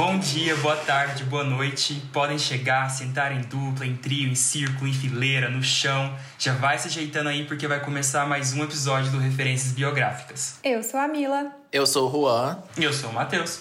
Bom dia, boa tarde, boa noite. Podem chegar, sentar em dupla, em trio, em círculo, em fileira, no chão. Já vai se ajeitando aí porque vai começar mais um episódio do Referências Biográficas. Eu sou a Mila. Eu sou o Juan. E eu sou o Matheus.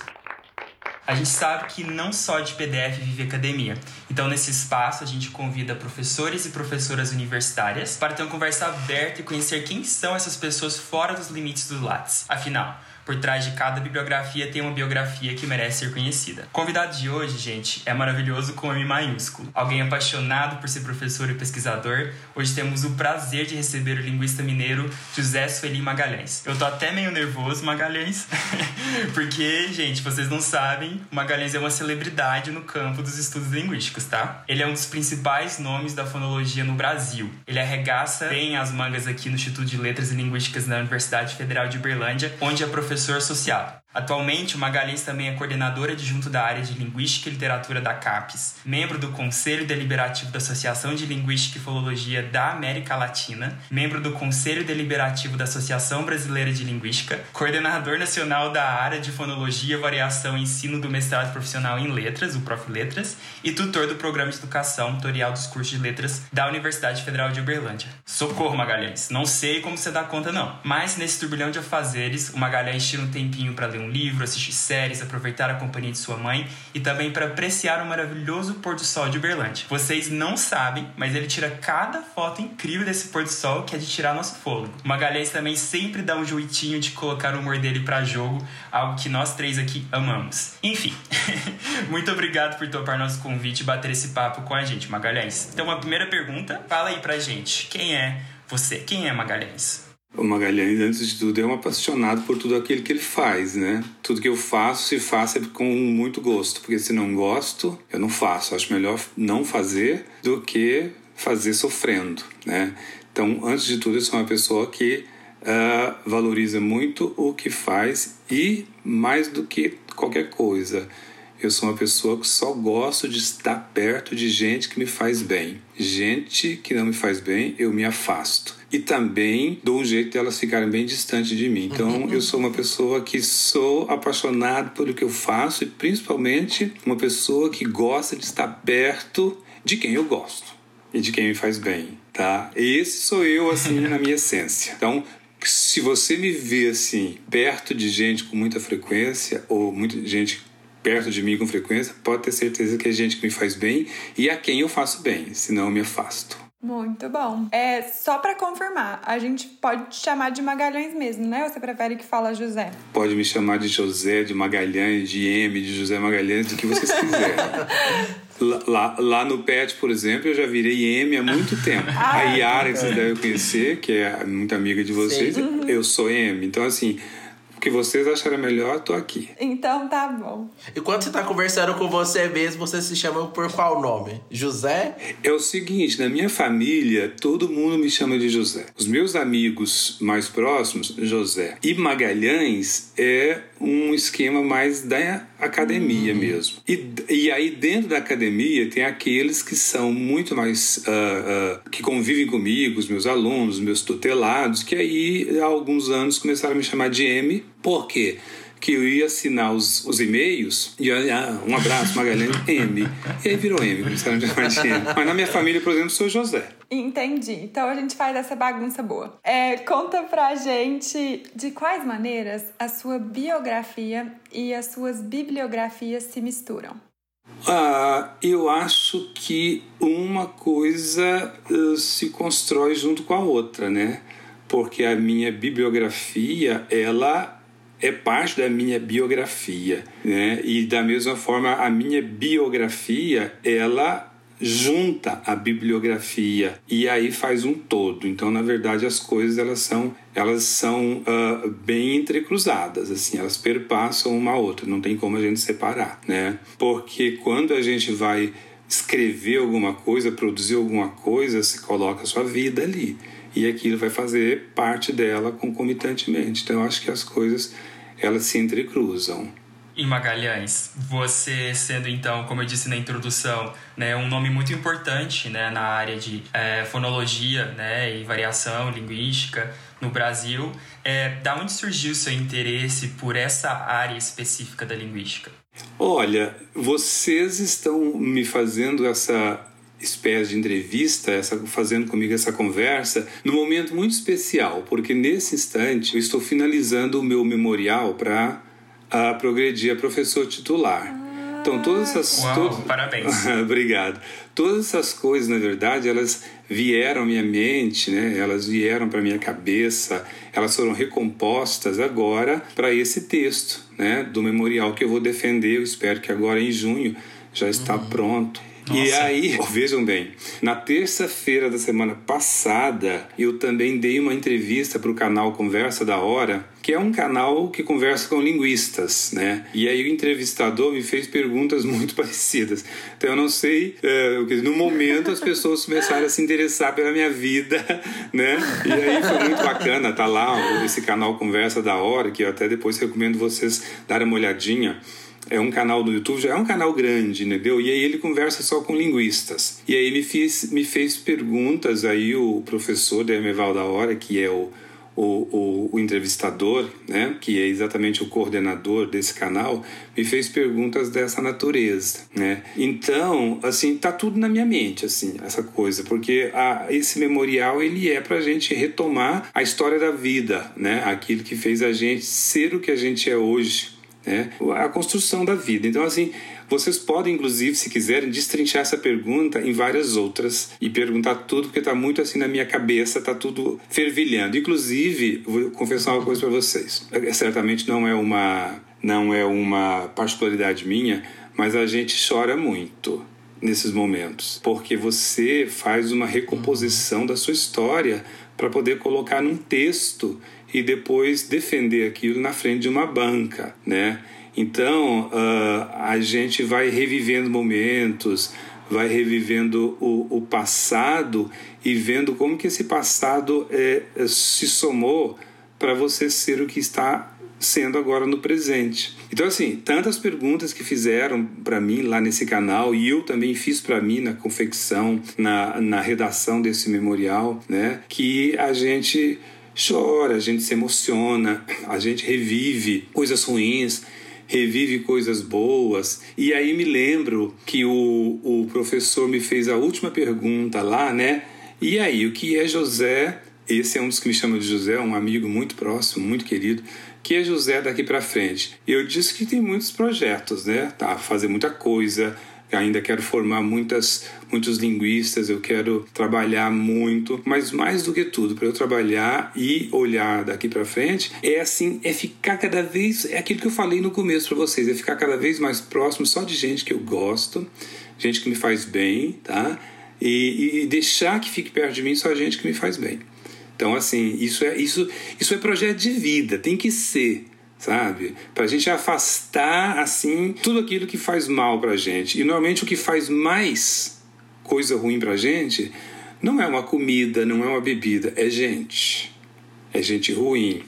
A gente sabe que não só de PDF vive academia. Então, nesse espaço, a gente convida professores e professoras universitárias para ter uma conversa aberta e conhecer quem são essas pessoas fora dos limites do Lattes. Afinal, por trás de cada bibliografia tem uma biografia que merece ser conhecida. O convidado de hoje, gente, é maravilhoso com M maiúsculo. Alguém apaixonado por ser professor e pesquisador. Hoje temos o prazer de receber o linguista mineiro José Sueli Magalhães. Eu tô até meio nervoso, Magalhães, porque, gente, vocês não sabem, o Magalhães é uma celebridade no campo dos estudos linguísticos, tá? Ele é um dos principais nomes da fonologia no Brasil. Ele arregaça bem as mangas aqui no Instituto de Letras e Linguísticas da Universidade Federal de Uberlândia, onde é professor professor associado. Atualmente, Magalhães também é coordenadora adjunto da área de Linguística e Literatura da CAPES, membro do Conselho Deliberativo da Associação de Linguística e Filologia da América Latina, membro do Conselho Deliberativo da Associação Brasileira de Linguística, coordenador nacional da área de Fonologia, Variação e Ensino do Mestrado Profissional em Letras, o Prof. Letras, e tutor do Programa de Educação Tutorial dos Cursos de Letras da Universidade Federal de Uberlândia. Socorro, Magalhães! Não sei como você dá conta, não. Mas nesse turbilhão de afazeres, o Magalhães tira um tempinho para ler ler um livro, assistir séries, aproveitar a companhia de sua mãe e também para apreciar o maravilhoso pôr do sol de Uberlândia. Vocês não sabem, mas ele tira cada foto incrível desse pôr do sol que é de tirar nosso fôlego. Magalhães também sempre dá um jeitinho de colocar o humor dele para jogo, algo que nós três aqui amamos. Enfim, muito obrigado por topar nosso convite e bater esse papo com a gente, Magalhães. Então, a primeira pergunta, fala aí pra gente, quem é você? Quem é Magalhães? O Magalhães, antes de tudo, é um apaixonado por tudo aquilo que ele faz, né? Tudo que eu faço, se faço é com muito gosto, porque se não gosto, eu não faço. Acho melhor não fazer do que fazer sofrendo, né? Então, antes de tudo, eu sou uma pessoa que uh, valoriza muito o que faz e, mais do que qualquer coisa, eu sou uma pessoa que só gosto de estar perto de gente que me faz bem. Gente que não me faz bem, eu me afasto. E também dou um jeito de elas ficarem bem distantes de mim. Então, uhum. eu sou uma pessoa que sou apaixonado pelo que eu faço e principalmente uma pessoa que gosta de estar perto de quem eu gosto e de quem me faz bem, tá? Esse sou eu assim na minha essência. Então, se você me vê assim perto de gente com muita frequência ou muita gente perto de mim com frequência, pode ter certeza que é gente que me faz bem e a quem eu faço bem, senão eu me afasto. Muito bom. É só para confirmar, a gente pode te chamar de Magalhães mesmo, né? Ou você prefere que fala José? Pode me chamar de José, de Magalhães, de M, de José Magalhães, do que vocês quiserem. lá, lá no PET, por exemplo, eu já virei M há muito tempo. Ah, a Yara, que vocês devem conhecer, que é muito amiga de vocês, Sim. eu sou M. Então, assim, o que vocês acharem melhor, tô aqui. Então tá bom. E quando você tá conversando com você mesmo, você se chama por qual nome? José? É o seguinte, na minha família, todo mundo me chama de José. Os meus amigos mais próximos, José. E Magalhães é um esquema mais da academia uhum. mesmo. E, e aí, dentro da academia, tem aqueles que são muito mais. Uh, uh, que convivem comigo, os meus alunos, os meus tutelados, que aí, há alguns anos, começaram a me chamar de M. Por quê? que eu ia assinar os, os e-mails e ah, um abraço, Magalhães, M. E aí virou M, começaram a chamar de M. Mas na minha família, por exemplo, sou José. Entendi. Então a gente faz essa bagunça boa. É, conta pra gente de quais maneiras a sua biografia e as suas bibliografias se misturam. Ah, eu acho que uma coisa uh, se constrói junto com a outra, né? Porque a minha bibliografia, ela é parte da minha biografia, né? E da mesma forma a minha biografia ela junta a bibliografia e aí faz um todo. Então, na verdade, as coisas elas são elas são uh, bem entrecruzadas, assim, elas perpassam uma a outra. Não tem como a gente separar, né? Porque quando a gente vai escrever alguma coisa, produzir alguma coisa, se coloca a sua vida ali e aquilo vai fazer parte dela concomitantemente. Então, eu acho que as coisas elas se entrecruzam. em Magalhães. Você sendo então, como eu disse na introdução, né, um nome muito importante né, na área de é, fonologia né, e variação linguística no Brasil. É, da onde surgiu o seu interesse por essa área específica da linguística? Olha, vocês estão me fazendo essa espécie de entrevista, essa, fazendo comigo essa conversa, num momento muito especial, porque nesse instante eu estou finalizando o meu memorial para uh, progredir a professor titular. Então todas essas Uau, parabéns. Obrigado. Todas essas coisas, na verdade, elas vieram à minha mente, né? Elas vieram para minha cabeça, elas foram recompostas agora para esse texto, né, do memorial que eu vou defender, eu espero que agora em junho já está uhum. pronto. Nossa. E aí, vejam bem, na terça-feira da semana passada, eu também dei uma entrevista para o canal Conversa da Hora, que é um canal que conversa com linguistas, né? E aí o entrevistador me fez perguntas muito parecidas. Então eu não sei, é, no momento as pessoas começaram a se interessar pela minha vida, né? E aí foi muito bacana, tá lá esse canal Conversa da Hora, que eu até depois recomendo vocês darem uma olhadinha é um canal do YouTube, já é um canal grande, entendeu? E aí ele conversa só com linguistas. E aí me fez, me fez perguntas aí o professor da Emeval da Hora, que é o, o, o, o, entrevistador, né, que é exatamente o coordenador desse canal, me fez perguntas dessa natureza, né? Então, assim, tá tudo na minha mente, assim, essa coisa, porque a, esse memorial ele é para a gente retomar a história da vida, né? Aquilo que fez a gente ser o que a gente é hoje, né? a construção da vida. Então, assim, vocês podem, inclusive, se quiserem, destrinchar essa pergunta em várias outras e perguntar tudo, porque está muito assim na minha cabeça, está tudo fervilhando. Inclusive, vou confessar uma coisa para vocês. É, certamente não é uma não é uma particularidade minha, mas a gente chora muito nesses momentos, porque você faz uma recomposição da sua história para poder colocar num texto e depois defender aquilo na frente de uma banca, né? Então uh, a gente vai revivendo momentos, vai revivendo o, o passado e vendo como que esse passado é, é se somou para você ser o que está sendo agora no presente. Então assim, tantas perguntas que fizeram para mim lá nesse canal e eu também fiz para mim na confecção, na, na redação desse memorial, né, que a gente chora, a gente se emociona, a gente revive coisas ruins, revive coisas boas. E aí me lembro que o, o professor me fez a última pergunta lá, né? E aí, o que é José? Esse é um dos que me chama de José, um amigo muito próximo, muito querido. Que é José daqui para frente? Eu disse que tem muitos projetos, né? Tá, fazer muita coisa, ainda quero formar muitas, muitos linguistas, eu quero trabalhar muito, mas mais do que tudo, para eu trabalhar e olhar daqui para frente, é assim, é ficar cada vez, é aquilo que eu falei no começo para vocês, é ficar cada vez mais próximo só de gente que eu gosto, gente que me faz bem, tá? E, e deixar que fique perto de mim só gente que me faz bem. Então, assim, isso é, isso, isso é projeto de vida, tem que ser sabe? Para a gente afastar assim tudo aquilo que faz mal para a gente. E normalmente o que faz mais coisa ruim para a gente não é uma comida, não é uma bebida, é gente. É gente ruim,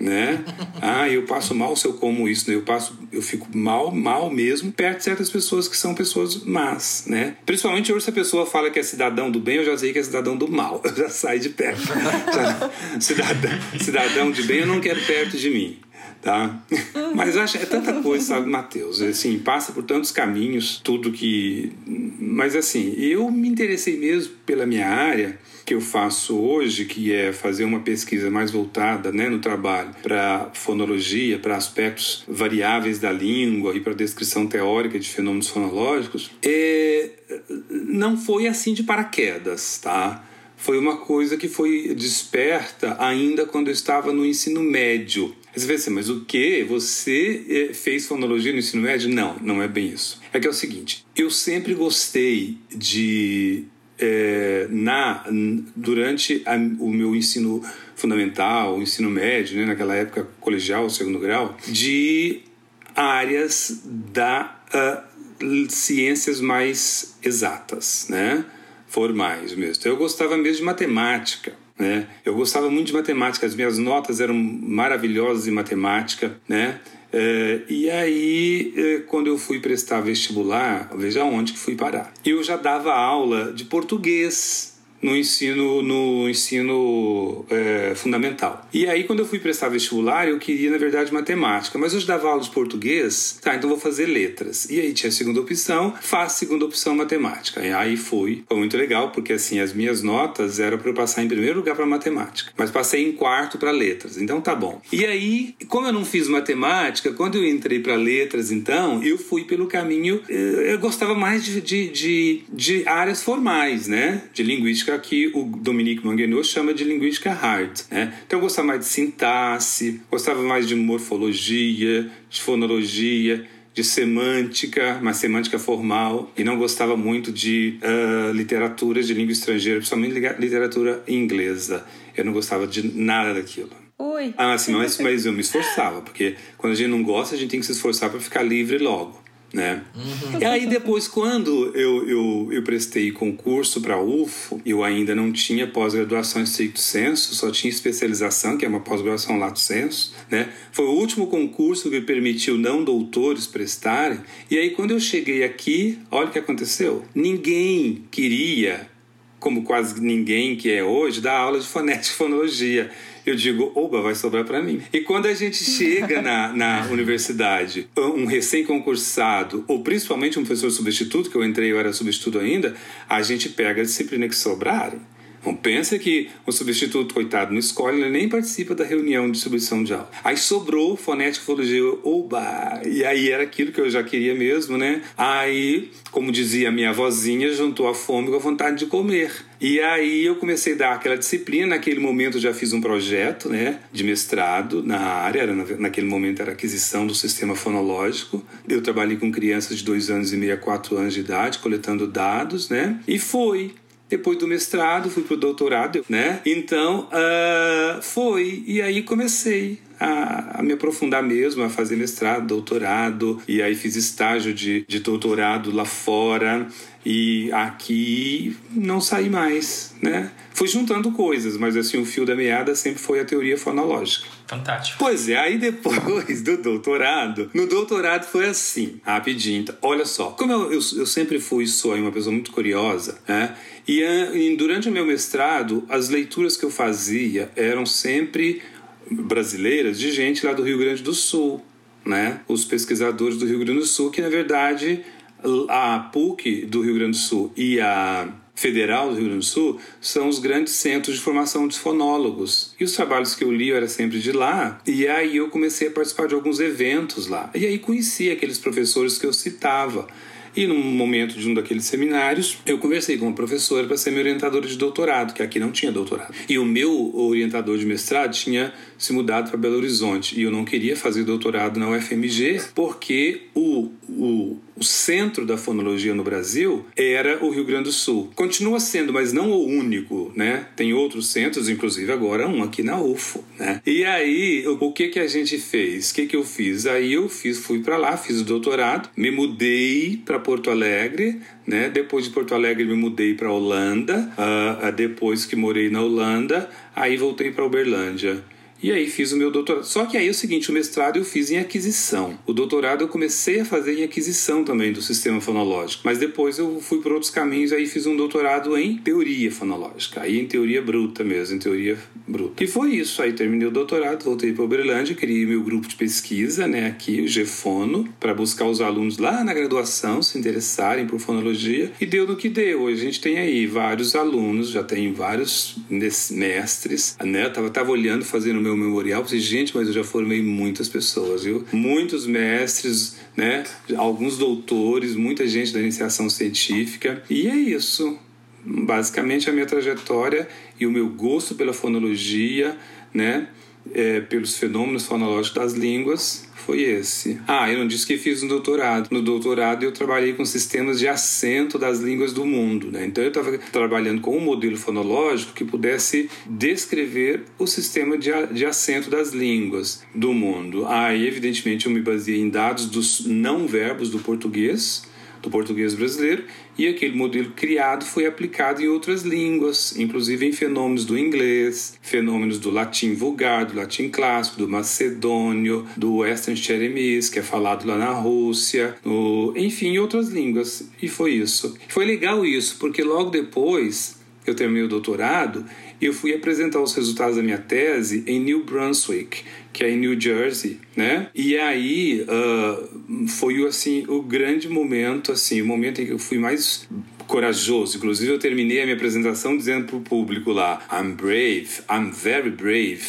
né? Ah, eu passo mal se eu como isso, né? Eu passo, eu fico mal, mal mesmo perto de certas pessoas que são pessoas más, né? Principalmente hoje se a pessoa fala que é cidadão do bem, eu já sei que é cidadão do mal, eu já saio de perto. cidadão, cidadão de bem eu não quero perto de mim tá? Mas acho é tanta coisa, sabe, Mateus? Assim, passa por tantos caminhos, tudo que. Mas assim, eu me interessei mesmo pela minha área que eu faço hoje, que é fazer uma pesquisa mais voltada né, no trabalho para fonologia, para aspectos variáveis da língua e para descrição teórica de fenômenos fonológicos, é, não foi assim de paraquedas, tá? Foi uma coisa que foi desperta ainda quando eu estava no ensino médio. Você vai assim, mas o que? Você eh, fez fonologia no ensino médio? Não, não é bem isso. É que é o seguinte, eu sempre gostei de é, na durante a, o meu ensino fundamental, o ensino médio, né, naquela época colegial, segundo grau, de áreas da uh, ciências mais exatas, né, formais mesmo. Então, eu gostava mesmo de matemática. Né? Eu gostava muito de matemática, as minhas notas eram maravilhosas em matemática, né? É, e aí, é, quando eu fui prestar vestibular, veja onde que fui parar. Eu já dava aula de português no ensino, no ensino é, fundamental. E aí, quando eu fui prestar vestibular, eu queria, na verdade, matemática. Mas eu dava aula de português, tá, então vou fazer letras. E aí tinha a segunda opção, faço segunda opção matemática. E aí fui. Foi muito legal, porque assim, as minhas notas eram para eu passar em primeiro lugar para matemática. Mas passei em quarto para letras. Então tá bom. E aí, como eu não fiz matemática, quando eu entrei para letras, então, eu fui pelo caminho. Eh, eu gostava mais de, de, de, de áreas formais, né? De linguística que o Dominique Manguenot chama de linguística hard. Né? Então eu gostava mais de sintaxe, gostava mais de morfologia, de fonologia, de semântica, mas semântica formal, e não gostava muito de uh, literatura de língua estrangeira, principalmente literatura inglesa. Eu não gostava de nada daquilo. Ui. Ah, sim, mas, mas eu me esforçava, porque quando a gente não gosta, a gente tem que se esforçar para ficar livre logo né? Uhum. E aí depois, quando eu, eu, eu prestei concurso para UFO, eu ainda não tinha pós-graduação em stricto senso, só tinha especialização, que é uma pós-graduação lato senso, né? Foi o último concurso que permitiu não doutores prestarem. E aí quando eu cheguei aqui, olha o que aconteceu. Ninguém queria como quase ninguém que é hoje, dar aula de fonética e fonologia eu digo, oba, vai sobrar para mim. E quando a gente chega na, na universidade, um recém-concursado, ou principalmente um professor substituto, que eu entrei, eu era substituto ainda, a gente pega a disciplina que sobrarem. Não pensa que o substituto, coitado, não escolhe, ele nem participa da reunião de distribuição de aula. Aí sobrou fonética e fologia, oba! E aí era aquilo que eu já queria mesmo, né? Aí, como dizia minha vozinha, juntou a fome com a vontade de comer. E aí eu comecei a dar aquela disciplina. Naquele momento eu já fiz um projeto, né, de mestrado na área. Era, naquele momento era aquisição do sistema fonológico. Eu trabalhei com crianças de dois anos e meio a quatro anos de idade, coletando dados, né? E foi. Depois do mestrado, fui para o doutorado, né? Então, uh, foi. E aí comecei a, a, me aprofundar mesmo, a fazer mestrado, doutorado. E aí fiz estágio de, de doutorado lá fora. E aqui não saí mais, né? Fui juntando coisas, mas assim, o fio da meada sempre foi a teoria fonológica. Fantástico. Pois é, aí depois do doutorado, no doutorado foi assim, rapidinho. Olha só, como eu, eu, eu sempre fui, sou uma pessoa muito curiosa, né? E, e durante o meu mestrado, as leituras que eu fazia eram sempre brasileiras de gente lá do Rio Grande do Sul, né? Os pesquisadores do Rio Grande do Sul, que na verdade a PUC do Rio Grande do Sul e a Federal do Rio Grande do Sul são os grandes centros de formação de fonólogos. E os trabalhos que eu li eu era sempre de lá, e aí eu comecei a participar de alguns eventos lá. E aí conheci aqueles professores que eu citava. E num momento de um daqueles seminários, eu conversei com uma professora para ser minha orientadora de doutorado, que aqui não tinha doutorado. E o meu orientador de mestrado tinha se mudado para Belo Horizonte e eu não queria fazer doutorado na UFMG porque o, o, o centro da fonologia no Brasil era o Rio Grande do Sul. Continua sendo, mas não o único, né? Tem outros centros, inclusive agora um aqui na UFO, né? E aí, o que que a gente fez? O que que eu fiz? Aí eu fiz, fui para lá, fiz o doutorado, me mudei para Porto Alegre, né? Depois de Porto Alegre me mudei para Holanda, uh, depois que morei na Holanda, aí voltei para Uberlândia. E aí fiz o meu doutorado. Só que aí é o seguinte, o mestrado eu fiz em aquisição. O doutorado eu comecei a fazer em aquisição também do sistema fonológico. Mas depois eu fui por outros caminhos, aí fiz um doutorado em teoria fonológica. Aí em teoria bruta mesmo, em teoria bruta. E foi isso. Aí terminei o doutorado, voltei para Uberlândia, criei meu grupo de pesquisa, né, aqui, o GFONO, para buscar os alunos lá na graduação se interessarem por fonologia. E deu no que deu. Hoje a gente tem aí vários alunos, já tem vários mestres, né? Eu tava, tava olhando, fazendo meu memorial, pensei, gente, mas eu já formei muitas pessoas, viu? Muitos mestres, né? Alguns doutores, muita gente da iniciação científica. E é isso. Basicamente a minha trajetória e o meu gosto pela fonologia, né? É, pelos fenômenos fonológicos das línguas foi esse. Ah, eu não disse que fiz um doutorado. No doutorado eu trabalhei com sistemas de acento das línguas do mundo. Né? Então eu estava trabalhando com um modelo fonológico que pudesse descrever o sistema de, de acento das línguas do mundo. Aí, evidentemente, eu me baseei em dados dos não verbos do português do português brasileiro e aquele modelo criado foi aplicado em outras línguas, inclusive em fenômenos do inglês, fenômenos do latim vulgar, do latim clássico, do macedônio, do western cheremish, que é falado lá na Rússia, no, enfim, em outras línguas. E foi isso. Foi legal isso, porque logo depois eu terminei o doutorado, eu fui apresentar os resultados da minha tese em New Brunswick, que é em New Jersey, né? E aí uh, foi assim o grande momento, assim, o momento em que eu fui mais corajoso. Inclusive eu terminei a minha apresentação dizendo para o público lá, I'm brave, I'm very brave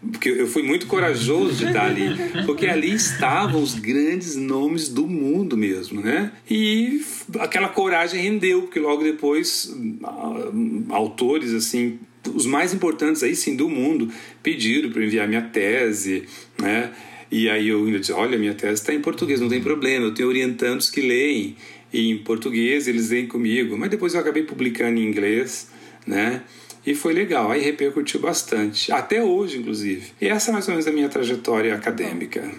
porque eu fui muito corajoso de estar ali, porque ali estavam os grandes nomes do mundo mesmo, né? E aquela coragem rendeu, porque logo depois ah, autores assim os mais importantes aí sim do mundo pediram para enviar minha tese, né? E aí eu ainda disse, olha, minha tese está em português, não tem problema, eu tenho orientandos que leem em português, eles leem comigo, mas depois eu acabei publicando em inglês, né? E foi legal, aí repercutiu bastante, até hoje, inclusive. E essa é mais ou menos a minha trajetória acadêmica.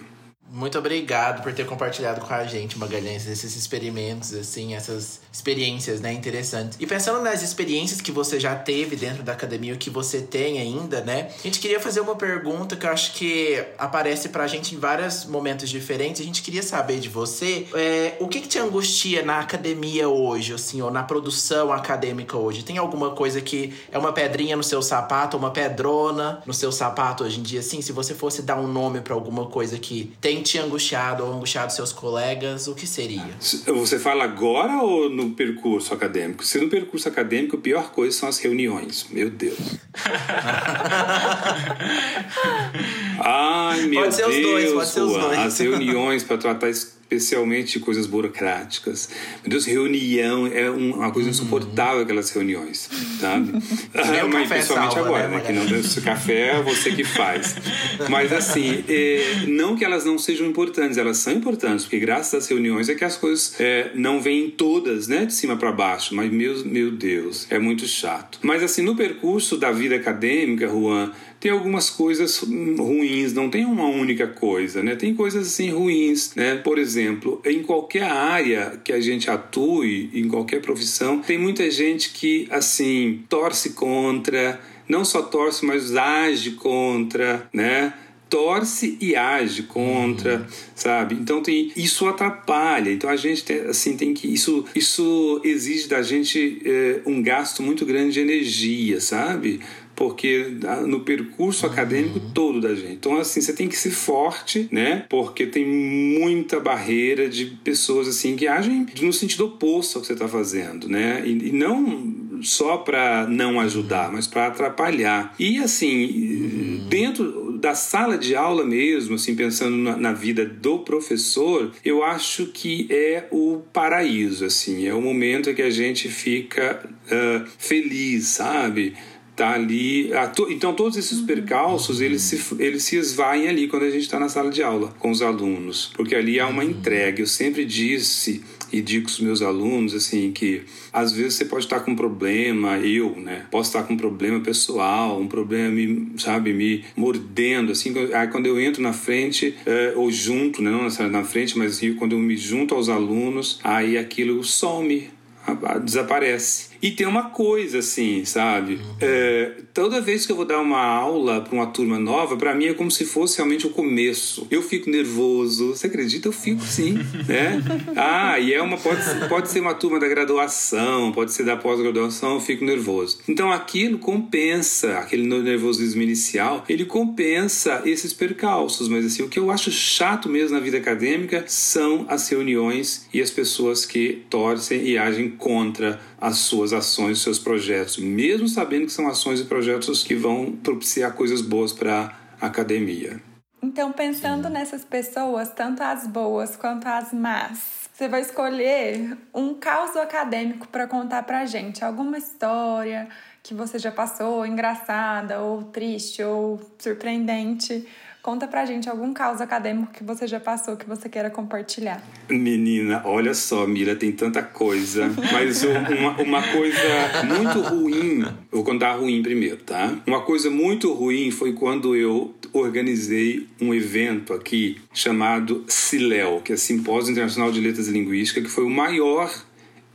Muito obrigado por ter compartilhado com a gente, Magalhães, esses experimentos, assim, essas experiências, né, interessantes. E pensando nas experiências que você já teve dentro da academia, o que você tem ainda, né, a gente queria fazer uma pergunta que eu acho que aparece pra gente em vários momentos diferentes. A gente queria saber de você, é, o que, que te angustia na academia hoje, assim, ou na produção acadêmica hoje? Tem alguma coisa que é uma pedrinha no seu sapato, uma pedrona no seu sapato hoje em dia, assim? Se você fosse dar um nome para alguma coisa que tem te angustiado ou angustiado seus colegas, o que seria? Você fala agora ou no percurso acadêmico? Se no percurso acadêmico, a pior coisa são as reuniões. Meu Deus. Ai, meu pode ser Deus. Os dois, pode ser os dois. As reuniões para tratar especialmente coisas burocráticas. Meu Deus, reunião é uma coisa insuportável, aquelas reuniões, sabe? Ah, mas principalmente salva, agora, né, né? Que não esse café é você que faz. Mas assim, é, não que elas não sejam importantes, elas são importantes, porque graças às reuniões é que as coisas é, não vêm todas, né, de cima para baixo. Mas meu, meu Deus, é muito chato. Mas assim, no percurso da vida acadêmica, Juan, tem algumas coisas ruins, não tem uma única coisa, né? Tem coisas assim ruins, né? Por exemplo, em qualquer área que a gente atue, em qualquer profissão, tem muita gente que assim torce contra, não só torce, mas age contra, né? torce e age contra, uhum. sabe? Então tem isso atrapalha. Então a gente tem, assim tem que isso isso exige da gente é, um gasto muito grande de energia, sabe? Porque no percurso acadêmico uhum. todo da gente. Então, assim, você tem que ser forte, né? Porque tem muita barreira de pessoas, assim, que agem no sentido oposto ao que você está fazendo, né? E, e não só para não ajudar, mas para atrapalhar. E, assim, uhum. dentro da sala de aula mesmo, assim, pensando na, na, vida do professor, eu acho que é o paraíso, assim, é o momento em que a gente fica uh, feliz, sabe? Tá ali. Então, todos esses percalços eles se, eles se esvaem ali quando a gente está na sala de aula com os alunos, porque ali há uma entrega. Eu sempre disse e digo com os meus alunos assim que às vezes você pode estar com um problema, eu, né? Posso estar com um problema pessoal, um problema me, sabe, me mordendo assim. Aí quando eu entro na frente é, ou junto, né? não necessariamente na frente, mas quando eu me junto aos alunos, aí aquilo some, desaparece. E tem uma coisa assim, sabe? Uhum. É, toda vez que eu vou dar uma aula para uma turma nova, para mim é como se fosse realmente o começo. Eu fico nervoso. Você acredita? Eu fico sim, né? Ah, e é uma pode pode ser uma turma da graduação, pode ser da pós-graduação, eu fico nervoso. Então aquilo compensa, aquele nervosismo inicial, ele compensa esses percalços, mas assim, o que eu acho chato mesmo na vida acadêmica são as reuniões e as pessoas que torcem e agem contra as suas ações, seus projetos, mesmo sabendo que são ações e projetos que vão propiciar coisas boas para a academia. Então, pensando nessas pessoas, tanto as boas quanto as más, você vai escolher um caos acadêmico para contar para gente, alguma história que você já passou, engraçada ou triste ou surpreendente Conta pra gente algum caos acadêmico que você já passou, que você queira compartilhar. Menina, olha só, Mira, tem tanta coisa. Mas uma, uma coisa muito ruim, vou contar ruim primeiro, tá? Uma coisa muito ruim foi quando eu organizei um evento aqui chamado CILEL, que é Simpósio Internacional de Letras e Linguística, que foi o maior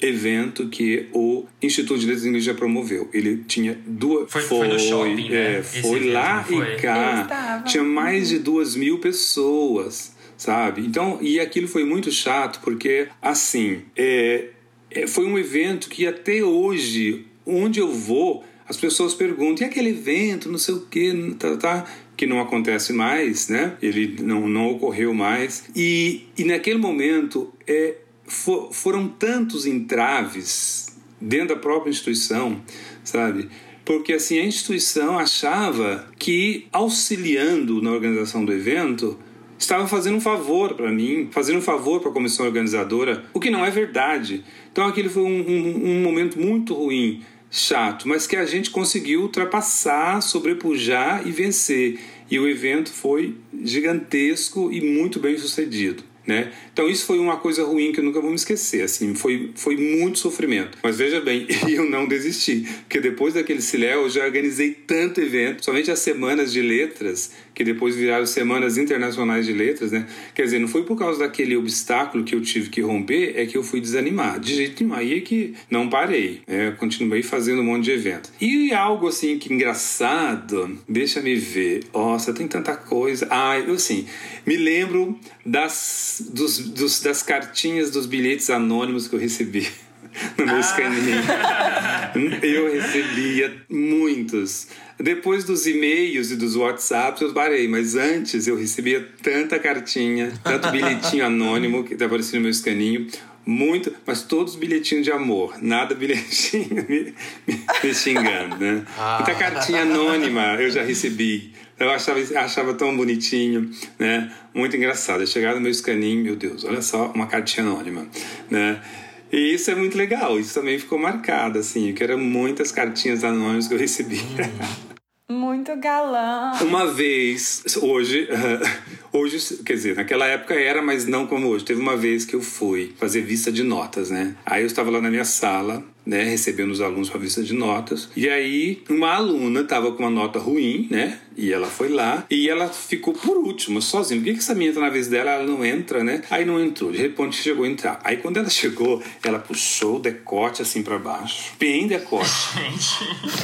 evento que o Instituto de Letras e Linguística promoveu. Ele tinha duas. Foi, foi, foi no shopping, né? É, foi evento, lá e cá. Tinha mais de duas mil pessoas, sabe? Então, e aquilo foi muito chato, porque, assim, é, é, foi um evento que até hoje, onde eu vou, as pessoas perguntam: e aquele evento, não sei o quê, tá, tá, que não acontece mais, né? Ele não, não ocorreu mais. E, e naquele momento, é, for, foram tantos entraves dentro da própria instituição, sabe? Porque assim a instituição achava que auxiliando na organização do evento estava fazendo um favor para mim, fazendo um favor para a comissão organizadora, o que não é verdade. Então aquele foi um, um, um momento muito ruim, chato, mas que a gente conseguiu ultrapassar, sobrepujar e vencer. E o evento foi gigantesco e muito bem sucedido. Né? Então isso foi uma coisa ruim que eu nunca vou me esquecer, assim, foi, foi muito sofrimento. Mas veja bem, eu não desisti, porque depois daquele Ciléu eu já organizei tanto evento, somente as semanas de letras, que depois viraram semanas internacionais de letras, né? Quer dizer, não foi por causa daquele obstáculo que eu tive que romper, é que eu fui desanimar. De jeito nenhum, aí é que não parei, né? Continuei fazendo um monte de evento. E algo assim que engraçado, deixa me ver. Nossa, tem tanta coisa. Ah, eu assim, me lembro das, dos, dos, das cartinhas dos bilhetes anônimos que eu recebi no meu ah. escaninho. Eu recebia muitos. Depois dos e-mails e dos WhatsApps eu parei, mas antes eu recebia tanta cartinha, tanto bilhetinho anônimo que tá aparecendo no meu escaninho, muito, mas todos bilhetinhos de amor, nada bilhetinho me, me, me xingando, né? Ah. Muita cartinha anônima eu já recebi. Eu achava, achava tão bonitinho, né? Muito engraçado. Eu chegava no meu escaninho, meu Deus, olha só, uma cartinha anônima, né? E isso é muito legal, isso também ficou marcado, assim, que eram muitas cartinhas anônimas que eu recebi. Muito galã. Uma vez, hoje, hoje, quer dizer, naquela época era, mas não como hoje. Teve uma vez que eu fui fazer vista de notas, né? Aí eu estava lá na minha sala, né, recebendo os alunos para vista de notas. E aí uma aluna estava com uma nota ruim, né? E ela foi lá e ela ficou por último, sozinha. Por que, que essa menina tá na vez dela, ela não entra, né? Aí não entrou, de repente chegou a entrar. Aí quando ela chegou, ela puxou o decote assim para baixo, bem decote.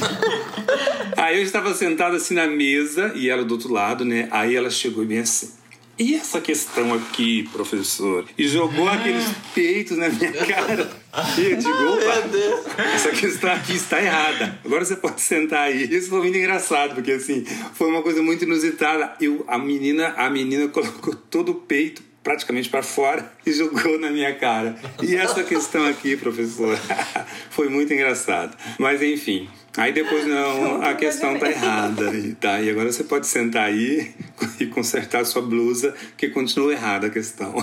aí eu estava sentado assim na mesa e ela do outro lado, né? Aí ela chegou bem assim. E essa questão aqui, professor? E jogou ah. aqueles peitos na minha cara. Eu digo, opa, essa questão aqui está errada. Agora você pode sentar aí. Isso foi muito engraçado, porque assim, foi uma coisa muito inusitada. Eu, a menina, a menina colocou todo o peito praticamente para fora e jogou na minha cara. E essa questão aqui, professor, foi muito engraçado. Mas enfim, Aí depois, não, a questão tá errada. E, tá, e agora você pode sentar aí e consertar a sua blusa, que continua errada a questão.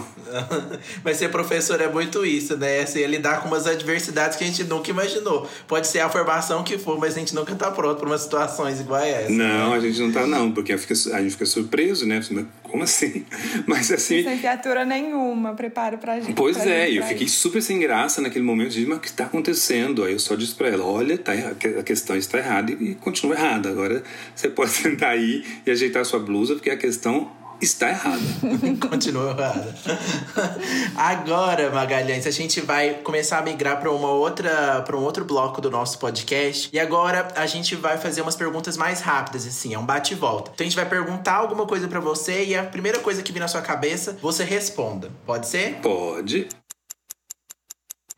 Mas ser professor é muito isso, né? Assim, lidar com umas adversidades que a gente nunca imaginou. Pode ser a formação que for, mas a gente nunca tá pronto para umas situações igual essa. Não, né? a gente não tá não, porque a gente fica surpreso, né? Como assim? Mas assim... Sem criatura nenhuma, preparo pra gente. Pois pra é, gente eu fiquei isso. super sem graça naquele momento. de mas o que tá acontecendo? Aí eu só disse pra ela, olha, tá, a questão está errada e continua errada. Agora você pode sentar aí e ajeitar a sua blusa, porque a questão está errada. Continua errada. Agora, Magalhães, a gente vai começar a migrar para uma outra, para um outro bloco do nosso podcast. E agora a gente vai fazer umas perguntas mais rápidas, assim, é um bate e volta. Então a gente vai perguntar alguma coisa para você e a primeira coisa que vir na sua cabeça, você responda. Pode ser? Pode.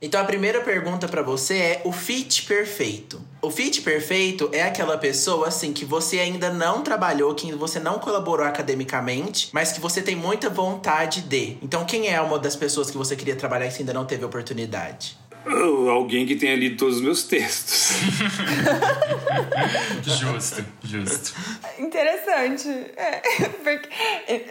Então a primeira pergunta para você é o fit perfeito. O fit perfeito é aquela pessoa assim que você ainda não trabalhou, que você não colaborou academicamente, mas que você tem muita vontade de. Então quem é uma das pessoas que você queria trabalhar e ainda não teve oportunidade? Alguém que tenha lido todos os meus textos. justo, justo. Interessante. É, porque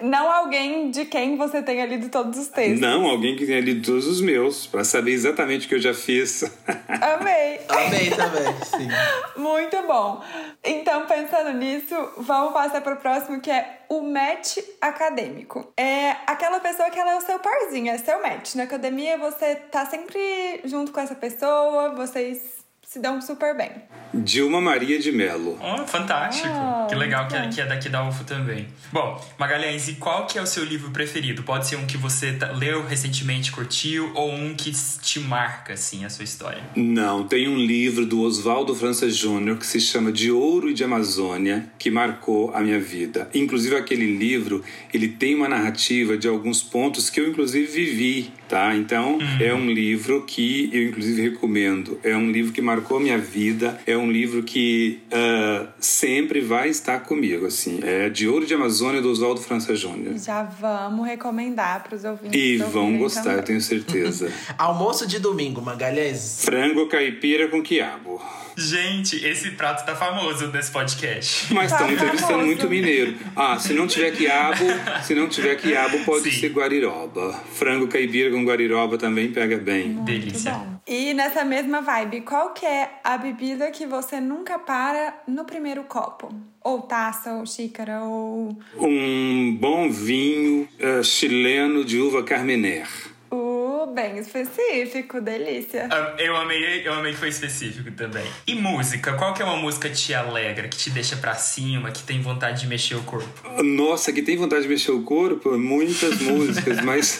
não alguém de quem você tenha lido todos os textos. Não, alguém que tenha lido todos os meus, para saber exatamente o que eu já fiz. Amei. Amei também, sim. Muito bom. Então, pensando nisso, vamos passar para o próximo, que é o match acadêmico. É aquela pessoa que ela é o seu parzinho, é seu match. Na academia você tá sempre junto com essa pessoa, vocês se dão super bem. Dilma Maria de Mello. Oh, fantástico. Oh, que legal que é, que é daqui da UFO também. Bom, Magalhães, e qual que é o seu livro preferido? Pode ser um que você leu recentemente, curtiu, ou um que te marca, assim, a sua história? Não, tem um livro do Oswaldo França Júnior que se chama De Ouro e de Amazônia, que marcou a minha vida. Inclusive aquele livro, ele tem uma narrativa de alguns pontos que eu inclusive vivi, tá? Então, é um livro que eu inclusive recomendo. É um livro que marcou a minha vida, é um livro que ah, sempre vai estar comigo, assim. É De Ouro de Amazônia do Oswaldo França Júnior. Já vamos recomendar para os ouvintes. E vão ouvirem gostar, eu também. tenho certeza. Almoço de domingo, Magalhães. Frango caipira com quiabo. Gente, esse prato tá famoso nesse podcast. Mas estão Tá entrevistando muito mineiro. Ah, se não tiver quiabo, se não tiver quiabo, pode Sim. ser guariroba. Frango caipira com guariroba também pega bem. Delícia. Muito bom. E nessa mesma vibe, qual que é a bebida que você nunca para no primeiro copo? Ou taça, ou xícara, ou... Um bom vinho eh, chileno de uva carmener. Bem específico, delícia. Ah, Eu amei, eu amei que foi específico também. E música? Qual que é uma música que te alegra, que te deixa pra cima, que tem vontade de mexer o corpo? Nossa, que tem vontade de mexer o corpo? Muitas músicas, mas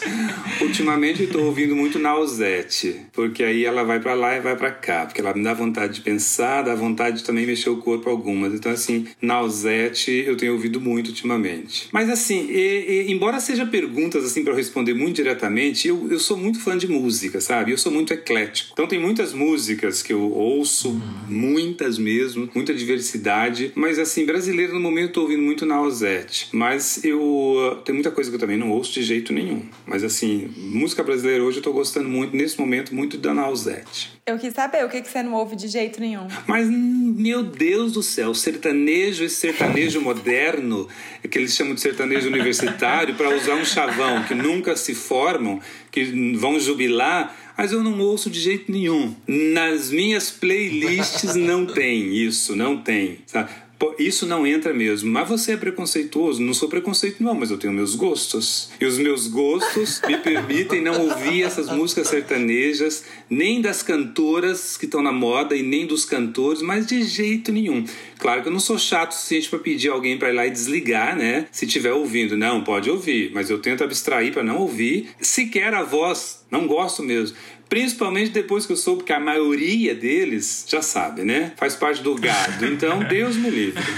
ultimamente eu tô ouvindo muito Nausete, porque aí ela vai pra lá e vai pra cá, porque ela me dá vontade de pensar, dá vontade de também mexer o corpo algumas. Então assim, Nausete eu tenho ouvido muito ultimamente. Mas assim, e- e- embora seja perguntas assim para eu responder muito diretamente, eu, eu sou muito fã de música, sabe? Eu sou muito eclético. Então tem muitas músicas que eu ouço, muitas mesmo, muita diversidade, mas assim, brasileiro no momento eu tô ouvindo muito Nausete, mas eu uh, tem muita coisa que eu também não ouço de jeito nenhum. Mas assim, música brasileira hoje eu tô gostando muito nesse momento muito da Nausete. Eu quis saber o que, que você não ouve de jeito nenhum. Mas, meu Deus do céu, sertanejo, esse sertanejo moderno, que eles chamam de sertanejo universitário, para usar um chavão, que nunca se formam, que vão jubilar, mas eu não ouço de jeito nenhum. Nas minhas playlists não tem isso, não tem. Sabe? Pô, Isso não entra mesmo. Mas você é preconceituoso? Não sou preconceito, não, mas eu tenho meus gostos. E os meus gostos me permitem não ouvir essas músicas sertanejas, nem das cantoras que estão na moda e nem dos cantores, mas de jeito nenhum. Claro que eu não sou chato o suficiente para pedir alguém para ir lá e desligar, né? Se estiver ouvindo. Não, pode ouvir, mas eu tento abstrair para não ouvir sequer a voz. Não gosto mesmo. Principalmente depois que eu soube que a maioria deles já sabe, né? Faz parte do gado. Então, Deus me livre.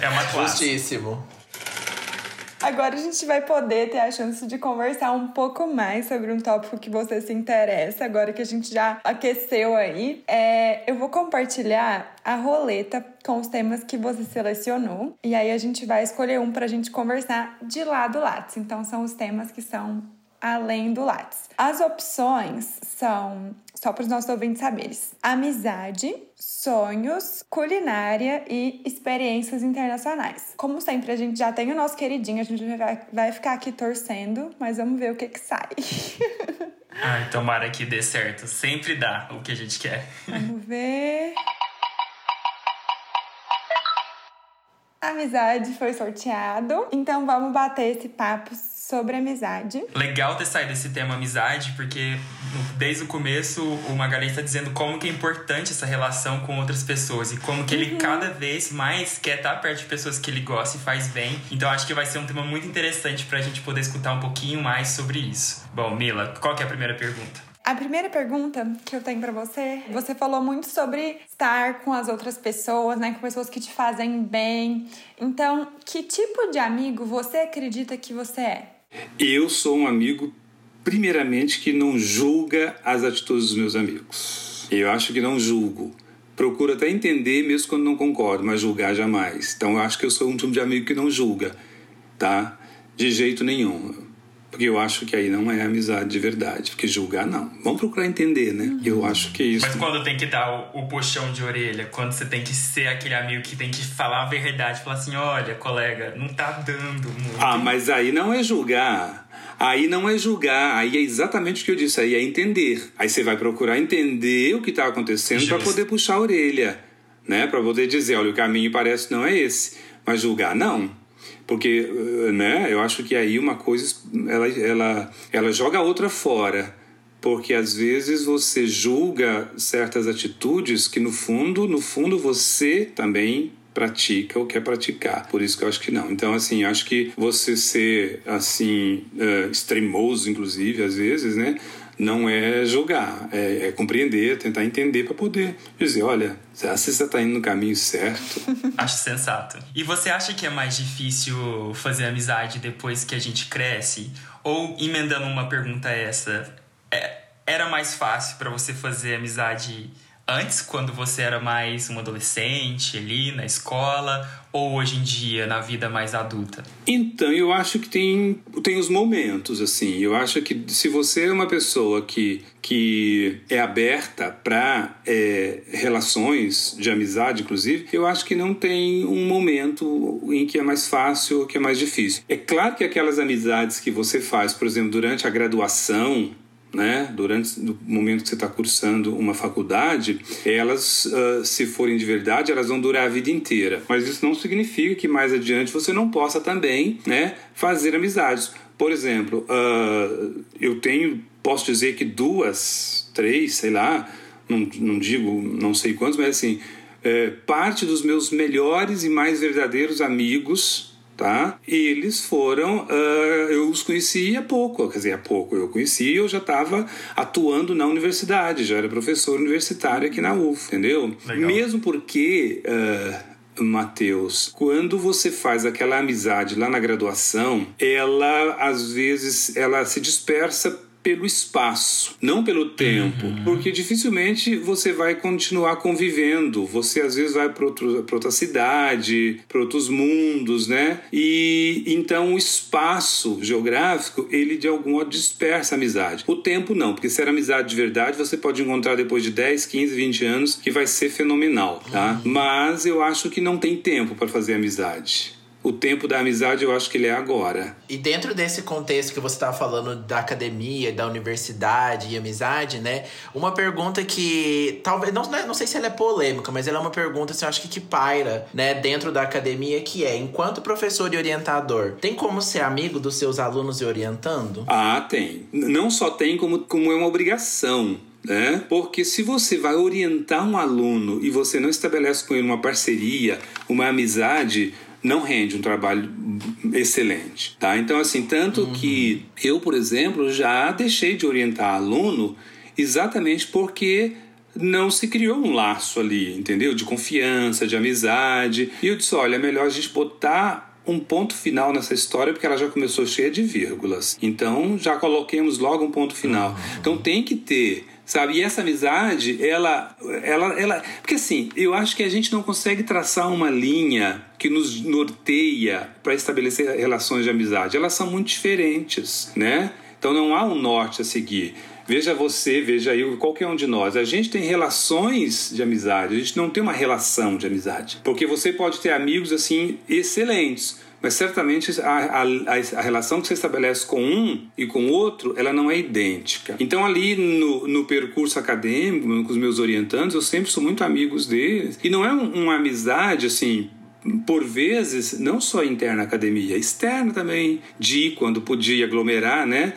É uma classe. Justíssimo. Agora a gente vai poder ter a chance de conversar um pouco mais sobre um tópico que você se interessa, agora que a gente já aqueceu aí. É, eu vou compartilhar a roleta com os temas que você selecionou. E aí a gente vai escolher um pra gente conversar de lá do Lattes. Então são os temas que são além do Lattes. As opções são, só para os nossos ouvintes saberem, amizade, sonhos, culinária e experiências internacionais. Como sempre, a gente já tem o nosso queridinho, a gente vai, ficar aqui torcendo, mas vamos ver o que que sai. Ai, tomara que dê certo. Sempre dá o que a gente quer. vamos ver... Amizade foi sorteado, então vamos bater esse papo sobre amizade. Legal ter saído esse tema amizade, porque desde o começo o Magalhães está dizendo como que é importante essa relação com outras pessoas e como que ele cada vez mais quer estar perto de pessoas que ele gosta e faz bem. Então acho que vai ser um tema muito interessante pra gente poder escutar um pouquinho mais sobre isso. Bom, Mila, qual que é a primeira pergunta? A primeira pergunta que eu tenho pra você, você falou muito sobre estar com as outras pessoas, né, com pessoas que te fazem bem. Então, que tipo de amigo você acredita que você é? Eu sou um amigo, primeiramente, que não julga as atitudes dos meus amigos. Eu acho que não julgo. Procuro até entender, mesmo quando não concordo, mas julgar jamais. Então eu acho que eu sou um tipo de amigo que não julga, tá? De jeito nenhum. Porque eu acho que aí não é amizade de verdade. Porque julgar, não. Vamos procurar entender, né? Eu acho que é isso. Mas quando tem que dar o, o puxão de orelha, quando você tem que ser aquele amigo que tem que falar a verdade, falar assim, olha, colega, não tá dando muito. Ah, mas aí não é julgar. Aí não é julgar, aí é exatamente o que eu disse, aí é entender. Aí você vai procurar entender o que está acontecendo para poder puxar a orelha, né? Para poder dizer, olha, o caminho parece que não é esse, mas julgar não. Porque, eh, né, eu acho que aí uma coisa ela ela ela joga a outra fora. porque às vezes você julga certas atitudes que no fundo, no fundo você também pratica ou quer praticar. Por isso que eu acho que não. Então, assim, acho que você ser, assim, uh, extremoso, inclusive, às vezes, né? Não é julgar, é, é compreender, tentar entender para poder dizer, olha, será que você está indo no caminho certo? acho sensato. E você acha que é mais difícil fazer amizade depois que a gente cresce? Ou, emendando uma pergunta essa, é, era mais fácil para você fazer amizade antes, quando você era mais um adolescente ali na escola, ou hoje em dia, na vida mais adulta? Então, eu acho que tem, tem os momentos, assim. Eu acho que se você é uma pessoa que, que é aberta para é, relações de amizade, inclusive, eu acho que não tem um momento em que é mais fácil ou que é mais difícil. É claro que aquelas amizades que você faz, por exemplo, durante a graduação, né, durante o momento que você está cursando uma faculdade, elas, uh, se forem de verdade, elas vão durar a vida inteira. Mas isso não significa que mais adiante você não possa também né, fazer amizades. Por exemplo, uh, eu tenho, posso dizer que duas, três, sei lá, não, não digo não sei quantos, mas assim, é, parte dos meus melhores e mais verdadeiros amigos tá? Eles foram, uh, eu os conheci há pouco, quer dizer, há pouco eu conheci, eu já estava atuando na universidade, já era professor universitário aqui na UF, entendeu? Legal. Mesmo porque uh, Mateus, quando você faz aquela amizade lá na graduação, ela às vezes ela se dispersa pelo espaço, não pelo tempo, uhum. porque dificilmente você vai continuar convivendo. Você às vezes vai para outra cidade, para outros mundos, né? E então o espaço geográfico ele de algum modo dispersa a amizade. O tempo não, porque se era amizade de verdade, você pode encontrar depois de 10, 15, 20 anos que vai ser fenomenal, tá? Uhum. Mas eu acho que não tem tempo para fazer amizade o tempo da amizade eu acho que ele é agora. E dentro desse contexto que você estava falando da academia, da universidade e amizade, né? Uma pergunta que talvez não, não sei se ela é polêmica, mas ela é uma pergunta assim, eu acho que que paira, né, dentro da academia que é, enquanto professor e orientador, tem como ser amigo dos seus alunos e orientando? Ah, tem. Não só tem como como é uma obrigação. Né? Porque se você vai orientar um aluno e você não estabelece com ele uma parceria, uma amizade, não rende um trabalho excelente, tá? Então assim, tanto uhum. que eu, por exemplo, já deixei de orientar aluno exatamente porque não se criou um laço ali, entendeu? De confiança, de amizade. E eu disse, olha, é melhor a gente botar um ponto final nessa história porque ela já começou cheia de vírgulas. Então já coloquemos logo um ponto final. Uhum. Então tem que ter sabe? E essa amizade, ela, ela, ela, porque assim, eu acho que a gente não consegue traçar uma linha que nos norteia para estabelecer relações de amizade. Elas são muito diferentes, né? Então não há um norte a seguir. Veja você, veja eu, qualquer um de nós. A gente tem relações de amizade, a gente não tem uma relação de amizade. Porque você pode ter amigos assim excelentes, mas certamente a, a, a, relação que você estabelece com um e com outro, ela não é idêntica. Então ali no, no percurso acadêmico, com os meus orientantes, eu sempre sou muito amigos deles. E não é um, uma amizade assim por vezes, não só interna academia, externa também, de quando podia aglomerar, né?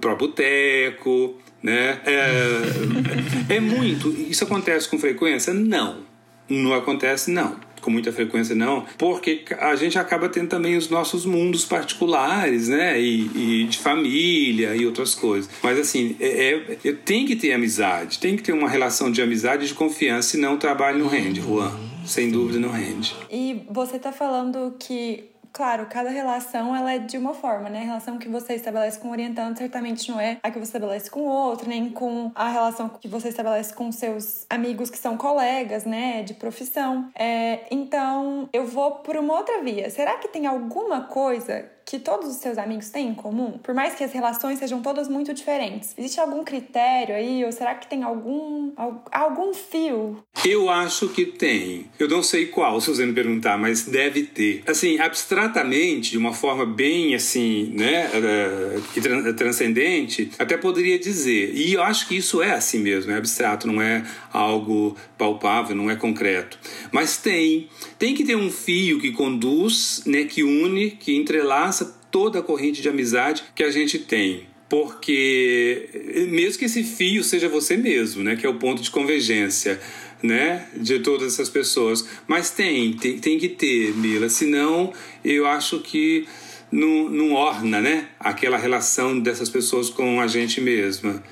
Para boteco, né? É, é muito. Isso acontece com frequência? Não. Não acontece, não com muita frequência não, porque a gente acaba tendo também os nossos mundos particulares, né? E, e de família e outras coisas. Mas assim, é, é, tem que ter amizade, tem que ter uma relação de amizade e de confiança, senão o trabalho não rende, Juan. Sem dúvida não rende. E você está falando que claro, cada relação ela é de uma forma, né? A relação que você estabelece com o orientando certamente não é a que você estabelece com o outro, nem com a relação que você estabelece com seus amigos que são colegas, né? De profissão. É, então, eu vou por uma outra via. Será que tem alguma coisa que todos os seus amigos têm em comum? Por mais que as relações sejam todas muito diferentes, existe algum critério aí? Ou será que tem algum, algum fio? Eu acho que tem. Eu não sei qual, se você me perguntar, mas deve ter. Assim, abstratamente, de uma forma bem assim, né, uh, transcendente, até poderia dizer. E eu acho que isso é assim mesmo, é abstrato, não é algo palpável, não é concreto. Mas tem. Tem que ter um fio que conduz, né, que une, que entrelaça toda a corrente de amizade que a gente tem porque mesmo que esse fio seja você mesmo, né, que é o ponto de convergência, né, de todas essas pessoas, mas tem, tem, tem que ter, Mila, senão eu acho que não, não orna, né, aquela relação dessas pessoas com a gente mesma.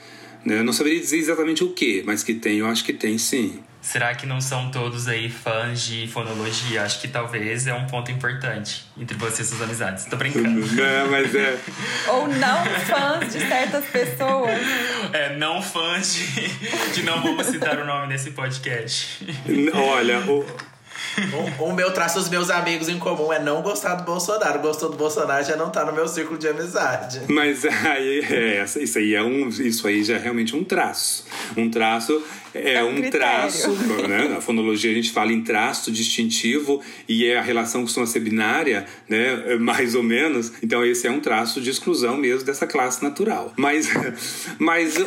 Né? Eu não saberia dizer exatamente o que, mas que tem, eu acho que tem sim. Será que não são todos aí fãs de fonologia? Acho que talvez é um ponto importante entre vocês e suas amizades. Tô brincando. Não, mas é. Ou não fãs de certas pessoas. É, não fãs de, de não vamos citar o nome nesse podcast. Olha, o, O, o meu traço, os meus amigos em comum é não gostar do Bolsonaro. Gostou do Bolsonaro já não tá no meu círculo de amizade. Mas aí, é, isso aí é um, isso aí já é realmente um traço. Um traço é, É um um, traço, né? Na fonologia a gente fala em traço distintivo e é a relação costuma ser binária, né? Mais ou menos. Então esse é um traço de exclusão mesmo dessa classe natural. Mas, mas, é,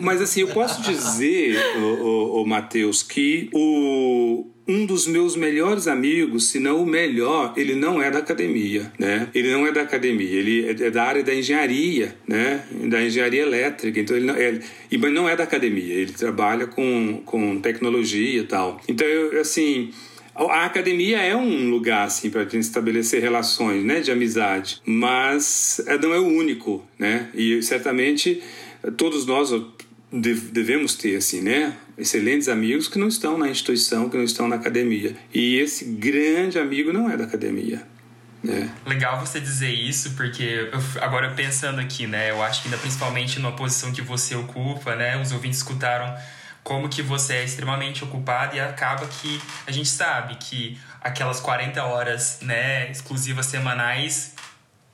mas assim, eu posso dizer, o, o, o Matheus, que o um dos meus melhores amigos, se não o melhor, ele não é da academia, né? Ele não é da academia, ele é da área da engenharia, né? Da engenharia elétrica. Então ele não é, mas não é da academia, ele trabalha com, com tecnologia e tal. Então eu assim, a academia é um lugar assim para gente estabelecer relações, né, de amizade, mas eh, não é o único, né? E certamente todos nós devemos ter assim, né, excelentes amigos que não estão na instituição, que não estão na academia. E esse grande amigo não é da academia, né? Legal você dizer isso, porque eu, agora pensando aqui, né? Eu acho que ainda principalmente numa posição que você ocupa, né? Os ouvintes escutaram como que você é extremamente ocupado e acaba que a gente sabe que aquelas 40 horas, né, exclusivas semanais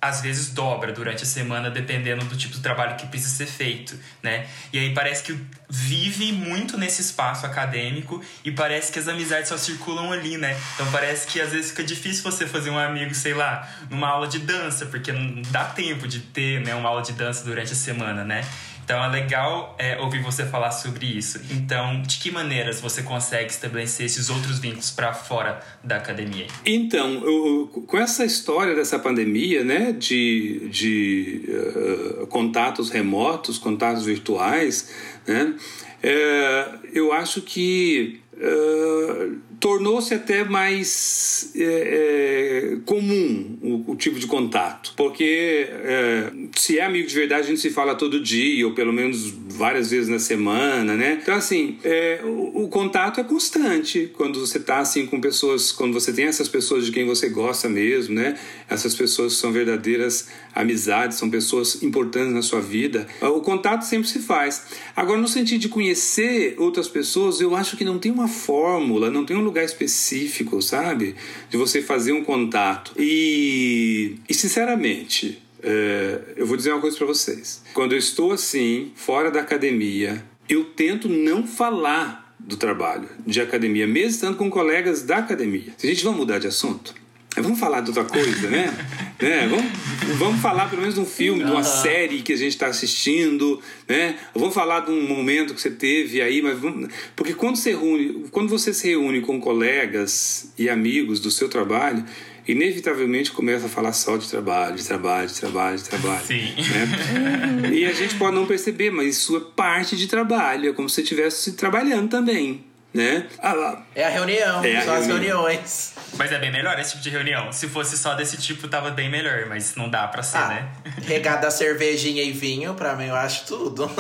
às vezes dobra durante a semana, dependendo do tipo de trabalho que precisa ser feito, né? E aí parece que vive muito nesse espaço acadêmico e parece que as amizades só circulam ali, né? Então parece que às vezes fica difícil você fazer um amigo, sei lá, numa aula de dança, porque não dá tempo de ter, né, uma aula de dança durante a semana, né? Então é legal é, ouvir você falar sobre isso. Então, de que maneiras você consegue estabelecer esses outros vínculos para fora da academia? Então, eu- com essa história dessa pandemia, né, de, de eh, contatos remotos, contatos virtuais, né, eh, eu acho que eh, tornou-se até mais eh, eh, comum o, o tipo de contato, porque eh, se é amigo de verdade a gente se fala todo dia ou pelo menos várias vezes na semana, né? Então assim, eh, o, o contato é constante quando você tá assim com pessoas, quando você tem essas pessoas de quem você gosta mesmo, né? Essas pessoas são verdadeiras amizades, são pessoas importantes na sua vida. O contato sempre se faz. Agora no sentido de conhecer outras pessoas, eu acho que não tem uma fórmula, não tem um lugar específico, sabe? De você fazer um contato. E, e sinceramente, é, eu vou dizer uma coisa para vocês. Quando eu estou assim, fora da academia, eu tento não falar do trabalho de academia, mesmo estando com colegas da academia. Se a gente vai mudar de assunto, vamos falar de outra coisa, né? né? Vamos, vamos falar pelo menos de um filme, de uma série que a gente está assistindo, né? Vamos falar de um momento que você teve aí, mas vamos... porque quando você reúne, quando você se reúne com colegas e amigos do seu trabalho, inevitavelmente começa a falar só de trabalho, de trabalho, de trabalho, de trabalho. Sim. Né? E a gente pode não perceber, mas isso é parte de trabalho, é como se você estivesse trabalhando também. Né? Ah, lá. É a reunião, É a são as reunião. reuniões. Mas é bem melhor esse tipo de reunião. Se fosse só desse tipo, tava bem melhor, mas não dá pra ser, Ah, né? regada a cervejinha e vinho, pra mim eu acho tudo.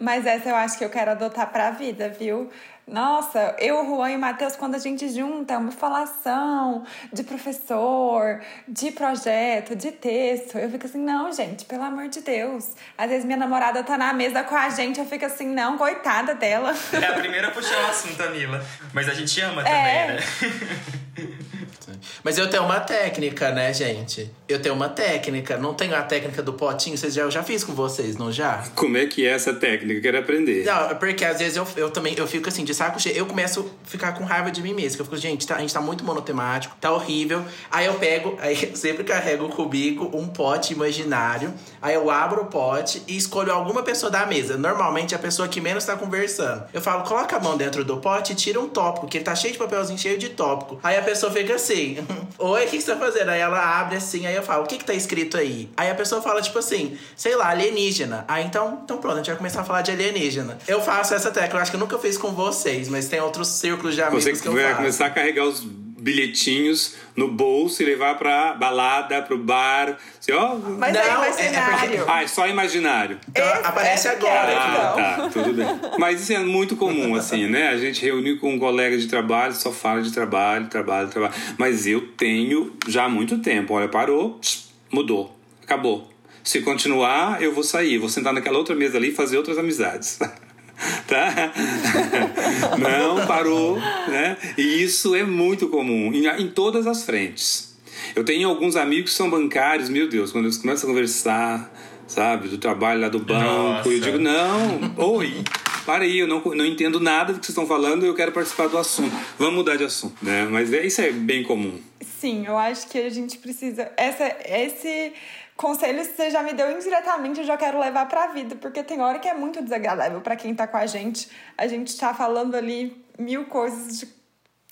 Mas essa eu acho que eu quero adotar pra vida, viu? Nossa, eu, Juan e o Matheus, quando a gente junta é uma falação de professor, de projeto, de texto, eu fico assim, não, gente, pelo amor de Deus. Às vezes minha namorada tá na mesa com a gente, eu fico assim, não, coitada dela. É a primeira a puxar o assunto, a Mila. Mas a gente ama também, É. né? Mas eu tenho uma técnica, né, gente? Eu tenho uma técnica. Não tenho a técnica do potinho, vocês já, eu já fiz com vocês, não já? Como é que é essa técnica? Eu quero aprender. Não, é porque às vezes eu, eu também eu fico assim, de saco cheio. Eu começo a ficar com raiva de mim mesmo. Eu fico, gente, tá- a gente tá muito monotemático, tá horrível. Aí eu pego, aí eu sempre carrego comigo um pote imaginário. Aí eu abro o pote e escolho alguma pessoa da mesa. Normalmente a pessoa que menos tá conversando. Eu falo, coloca a mão dentro do pote e tira um tópico, que ele tá cheio de papelzinho cheio de tópico. Aí a pessoa fica assim. oi, o que, que você tá fazendo? Aí ela abre assim, aí eu falo, o que que tá escrito aí? Aí a pessoa fala, tipo assim, sei lá, alienígena. Aí então, então pronto, a gente vai começar a falar de alienígena. Eu faço essa tecla, eu acho que eu nunca fiz com vocês, mas tem outros círculos de amigos Você que eu vai faço. começar a carregar os bilhetinhos no bolso e levar pra balada, pro bar. Assim, ó, Mas Não, é é- é imaginário. Ah, é só imaginário. Então Esse- aparece é agora. questão. Ah, tá, tudo bem. Mas isso é muito comum, assim, né? A gente reunir com um colega de trabalho, só fala de trabalho, trabalho, trabalho. Mas eu tenho já há muito tempo. Olha, parou, mudou, acabou. Se continuar, eu vou sair, vou sentar naquela outra mesa ali e fazer outras amizades. tá? Não, parou, né? E isso é muito comum, em, em todas as frentes. Eu tenho alguns amigos que são bancários, meu Deus, quando eles começam a conversar, sabe, do trabalho lá do banco, Nossa. eu digo, não, oi, para aí, eu não, não entendo nada do que vocês estão falando, eu quero participar do assunto. Vamos mudar de assunto, né? Mas é, isso é bem comum. Sim, eu acho que a gente precisa. Essa, esse conselho você já me deu indiretamente, eu já quero levar pra vida, porque tem hora que é muito desagradável pra quem tá com a gente. A gente tá falando ali mil coisas de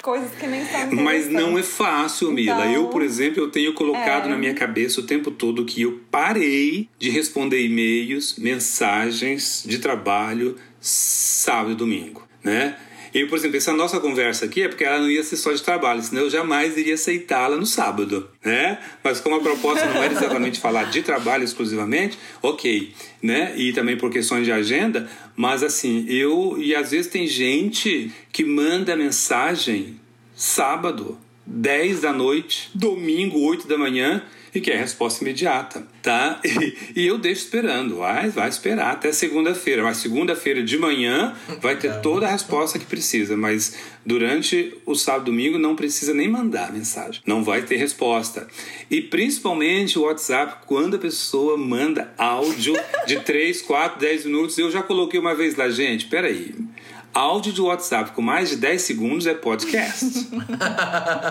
coisas que nem são Mas não é fácil, Mila. Então, eu, por exemplo, eu tenho colocado é. na minha cabeça o tempo todo que eu parei de responder e-mails, mensagens de trabalho sábado e domingo, né? Eu, por exemplo, essa nossa conversa aqui é porque ela não ia ser só de trabalho, senão eu jamais iria aceitá-la no sábado, né? Mas como a proposta não era exatamente falar de trabalho exclusivamente, ok, né? E também por questões de agenda, mas assim, eu e às vezes tem gente que manda mensagem sábado, 10 da noite, domingo, 8 da manhã, e quer resposta imediata, tá? E, e eu deixo esperando, vai, vai esperar até segunda-feira. Mas segunda-feira de manhã vai ter toda a resposta que precisa, mas durante o sábado e domingo não precisa nem mandar mensagem, não vai ter resposta. E principalmente o WhatsApp, quando a pessoa manda áudio de 3, 4, 10 minutos, eu já coloquei uma vez lá, gente, peraí. Áudio de WhatsApp com mais de 10 segundos é podcast.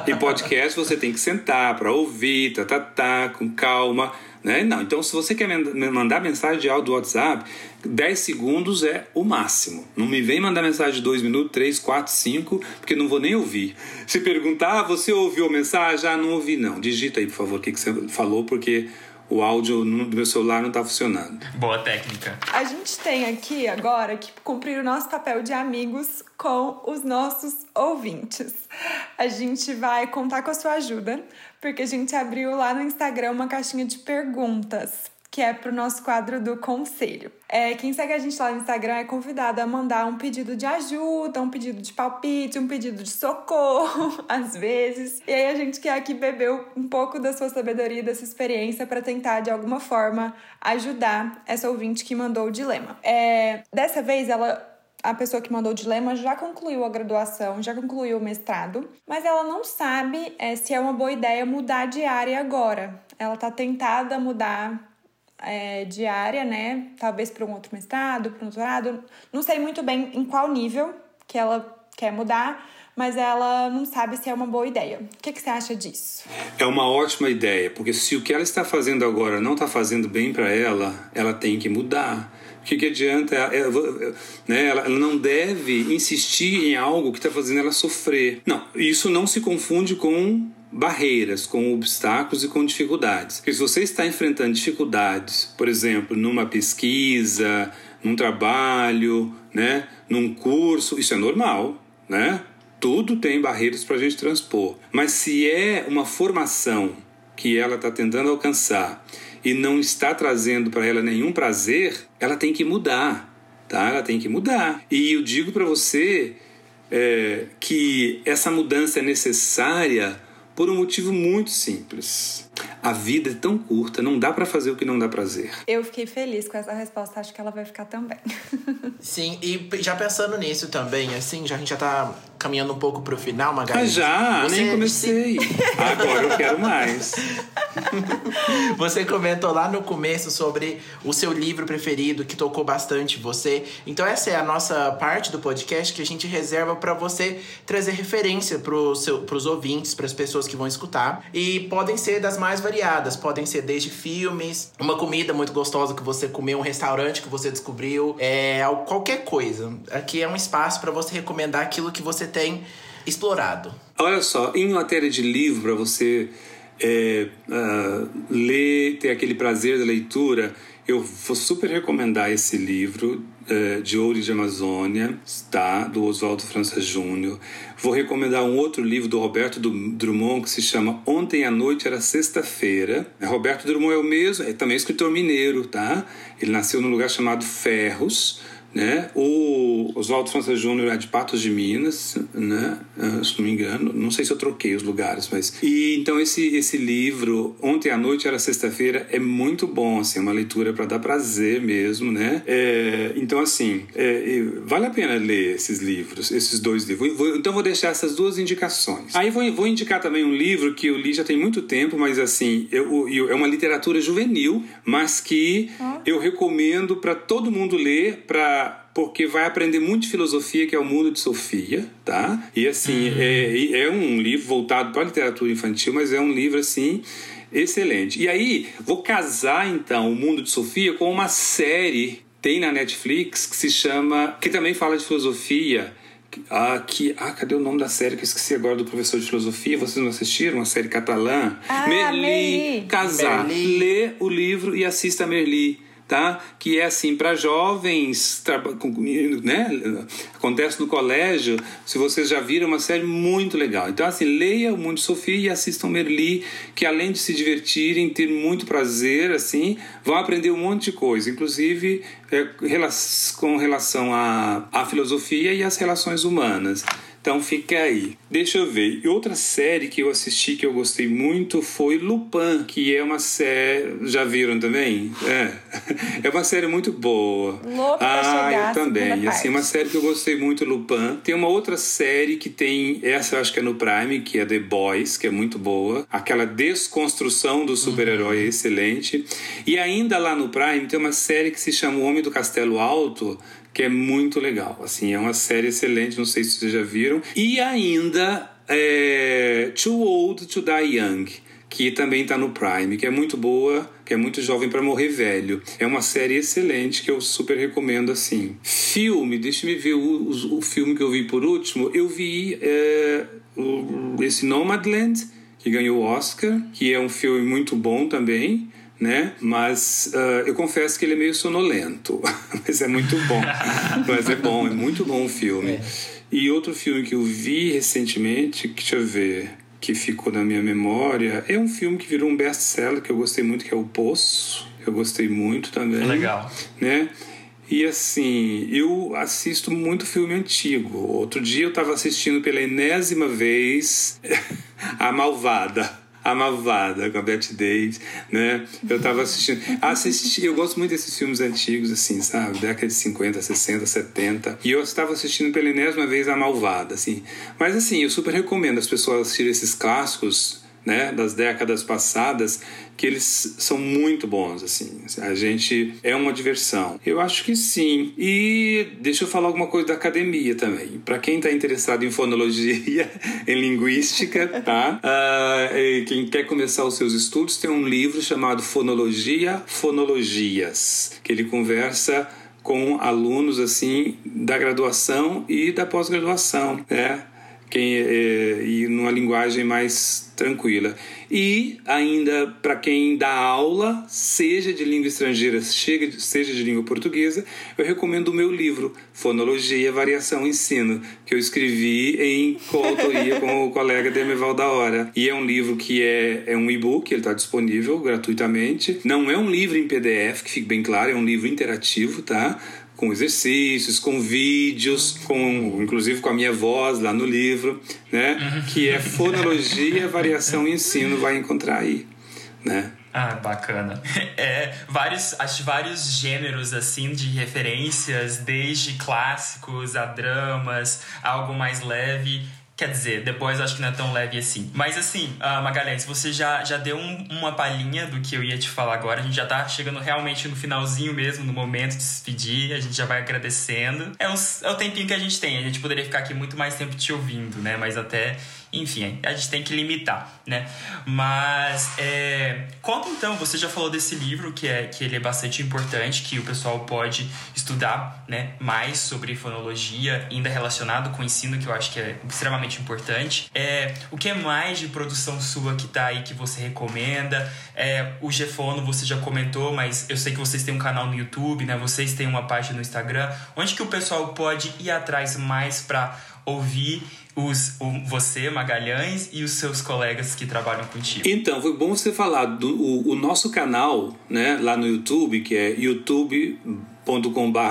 e podcast você tem que sentar para ouvir, tá, tá, tá, com calma. Né? Não, então se você quer mandar mensagem de áudio do WhatsApp, 10 segundos é o máximo. Não me vem mandar mensagem de 2 minutos, 3, 4, 5, porque não vou nem ouvir. Se perguntar, ah, você ouviu a mensagem? Ah, não ouvi não. Digita aí, por favor, o que, que você falou, porque o áudio no- do meu celular não está funcionando. Boa técnica. A gente tem aqui agora que cumprir o nosso papel de amigos com os nossos ouvintes. A gente vai contar com a sua ajuda, porque a gente abriu lá no Instagram uma caixinha de perguntas, que é pro nosso quadro do conselho. É, quem segue a gente lá no Instagram é convidado a mandar um pedido de ajuda, um pedido de palpite, um pedido de socorro, às vezes. E aí a gente quer aqui beber um pouco da sua sabedoria, da sua experiência, para tentar, de alguma forma, ajudar essa ouvinte que mandou o dilema. É, dessa vez, ela a pessoa que mandou o dilema já concluiu a graduação, já concluiu o mestrado, mas ela não sabe é, se é uma boa ideia mudar de área agora. Ela tá tentada a mudar é, de área, né? Talvez para um outro mestrado, para um doutorado. Não sei muito bem em qual nível que ela quer mudar, mas ela não sabe se é uma boa ideia. O que, que você acha disso? É uma ótima ideia, porque se o que ela está fazendo agora não está fazendo bem para ela, ela tem que mudar. O que, que adianta? Ela, ela- né, ela ela não deve insistir em algo que está fazendo ela sofrer. Não, isso não se confunde com barreiras, com obstáculos e com dificuldades. Porque se você está enfrentando dificuldades, por exemplo, numa pesquisa, num trabalho, né, num curso, isso é normal, né? Tudo tem barreiras para a gente transpor. Mas se é uma formação que ela está tentando alcançar e não está trazendo para ela nenhum prazer, ela tem que mudar, tá? Ela tem que mudar. E eu digo para você é, que essa mudança é necessária por um motivo muito simples. A vida é tão curta, não dá para fazer o que não dá prazer. Eu fiquei feliz com essa resposta, acho que ela vai ficar também. Sim, e já pensando nisso também, assim, já, a gente já tá caminhando um pouco pro final, Magali. Ah, já, Você- nem comecei. Agora eu quero mais. Você comentou lá no começo sobre o seu livro preferido que tocou bastante você. Então essa é a nossa parte do podcast que a gente reserva para você trazer referência para os ouvintes, para as pessoas que vão escutar. E podem ser das mais variadas, podem ser desde filmes, uma comida muito gostosa que você comeu, um restaurante que você descobriu, é al- qualquer coisa. Aqui é um espaço para você recomendar aquilo que você tem explorado. Olha só, em matéria de livro, para você é, uh, ler, ter aquele prazer da leitura, eu vou super recomendar esse livro de Ouro de Amazônia, tá? do Oswaldo França Júnior. Vou recomendar um outro livro do Roberto Drummond que se chama Ontem à Noite Era Sexta-feira. Roberto Drummond é o mesmo, é também escritor mineiro, tá? Ele nasceu num lugar chamado Ferros né? O Oswaldo França Júnior é de Patos de Minas, né? Ah, se não me engano. Não sei se eu troquei os lugares, mas. E então esse, esse livro, Ontem à Noite era Sexta-feira, é muito bom, assim, é uma leitura para dar prazer mesmo, né? É, então, assim, é, vale a pena ler esses livros, esses dois livros. Vou, então, vou deixar essas duas indicações. Aí vou, vou indicar também um livro que eu li já tem muito tempo, mas, assim, eu, eu é uma literatura juvenil, mas que eu recomendo para todo mundo ler, para porque vai aprender muito de filosofia, que é o mundo de Sofia, tá? E assim, uhum. é, é um livro voltado para a literatura infantil, mas é um livro assim excelente. E aí, vou casar então o mundo de Sofia com uma série tem na Netflix que se chama, que também fala de filosofia, ah, que, ah, cadê o nome da série que eu esqueci agora do professor de filosofia? Vocês não assistiram? Uma série catalã? Ah, Merli. Merli. Casar. Merli. Lê o livro e assista a Merli tá? Que é assim para jovens, né? Acontece no colégio. Se vocês já viram, é uma série muito legal. Então assim, leia o Mundo Sofia e assistam Merli, que além de se divertirem, ter muito prazer, assim, vão aprender um monte de coisa, inclusive é, com relação à, à filosofia e às relações humanas. Então fica aí. Deixa eu ver. E outra série que eu assisti que eu gostei muito foi Lupin, que é uma série. Já viram também? É. É uma série muito boa. Louco ah, eu também. Assim, uma série que eu gostei muito, Lupin. Tem uma outra série que tem. Essa eu acho que é no Prime, que é The Boys, que é muito boa. Aquela desconstrução do super-herói uhum. é excelente. E ainda lá no Prime tem uma série que se chama O Homem do Castelo Alto que é muito legal. Assim, é uma série excelente, não sei se vocês já viram. E ainda é, Too Old to Die Young, que também está no Prime, que é muito boa, que é muito jovem para morrer velho. É uma série excelente que eu super recomendo assim. Filme, deixa me ver o, o, filme que eu vi por último. Eu vi é, esse Nomadland, que ganhou o Oscar, que é um filme muito bom também né? Mas uh, eu confesso que ele é meio sonolento, mas é muito bom. mas é bom, é muito bom o filme. É. E outro filme que eu vi recentemente, que, deixa eu ver, que ficou na minha memória, é um filme que virou um best-seller que eu gostei muito, que é O Poço. Eu gostei muito também. Legal. Né? E assim, eu assisto muito filme antigo. Outro dia eu estava assistindo pela enésima vez A Malvada. A Malvada, com a Bette Davis, né? Eu tava assistindo. Assisti, eu gosto muito desses filmes antigos, assim, sabe? Década de 50, 60, 70. E eu estava assistindo pela enésima vez A Malvada, assim. Mas, assim, eu super recomendo as pessoas assistirem esses clássicos né, das décadas passadas, que eles são muito bons, assim. A gente é uma diversão. Eu acho que sim. E deixa eu falar alguma coisa da academia também. Para quem está interessado em fonologia, em linguística, tá? Uh, quem quer começar os seus estudos, tem um livro chamado Fonologia, Fonologias, que ele conversa com alunos assim da graduação e da pós-graduação, né? Quem, é, e numa linguagem mais tranquila. E ainda para quem dá aula, seja de língua estrangeira, seja de língua portuguesa, eu recomendo o meu livro, Fonologia, Variação Ensino, que eu escrevi em coautoria com o colega Demeval da Hora. E é um livro que é, é um e-book, ele está disponível gratuitamente. Não é um livro em PDF, que fique bem claro, é um livro interativo, tá? Com exercícios, com vídeos, com inclusive com a minha voz lá no livro, né? Que é fonologia, variação e ensino, vai encontrar aí, né? Ah, bacana. É, vários, acho vários gêneros assim de referências, desde clássicos a dramas, algo mais leve. Quer dizer, depois acho que não é tão leve assim. Mas assim, uh, Magalhães, você já, já deu um, uma palhinha do que eu ia te falar agora. A gente já tá chegando realmente no finalzinho mesmo, no momento de se despedir. A gente já vai agradecendo. É, uns, é o tempinho que a gente tem. A gente poderia ficar aqui muito mais tempo te ouvindo, né? Mas até enfim, a gente tem que limitar, né? Mas é, conta então, você já falou desse livro que é que ele é bastante importante, que o pessoal pode estudar, né, mais sobre fonologia, ainda relacionado com o ensino, que eu acho que é extremamente importante. É, o que é mais de produção sua que tá aí que você recomenda? É, o Gefono você já comentou, mas eu sei que vocês têm um canal no YouTube, né? Vocês têm uma página no Instagram. Onde que o pessoal pode ir atrás mais para ouvir os, o, você, Magalhães, e os seus colegas que trabalham contigo? Então, foi bom você falar do o, o nosso canal, né, lá no YouTube, que é youtube.com.br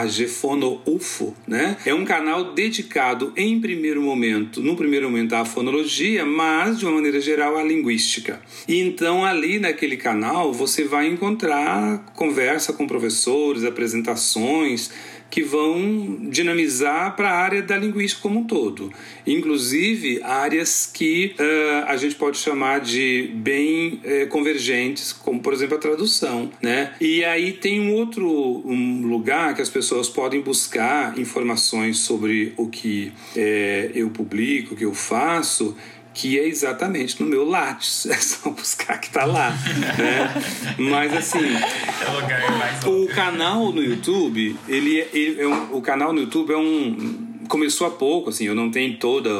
gefonoufo, né? É um canal dedicado em primeiro momento, no primeiro momento à fonologia, mas de uma maneira geral à linguística. E então ali naquele canal você vai encontrar conversa com professores, apresentações, que vão dinamizar para a área da linguística como um todo, inclusive áreas que uh, a gente pode chamar de bem uh, convergentes, como por exemplo a tradução, né? E aí tem um outro um lugar que as pessoas podem buscar informações sobre o que uh, eu publico, o que eu faço que é exatamente no meu Lattes. É só buscar que tá lá. né? Mas assim. É o lugar O canal no YouTube, ele, é, ele é um, o canal no YouTube é um começou há pouco, assim, eu não tenho toda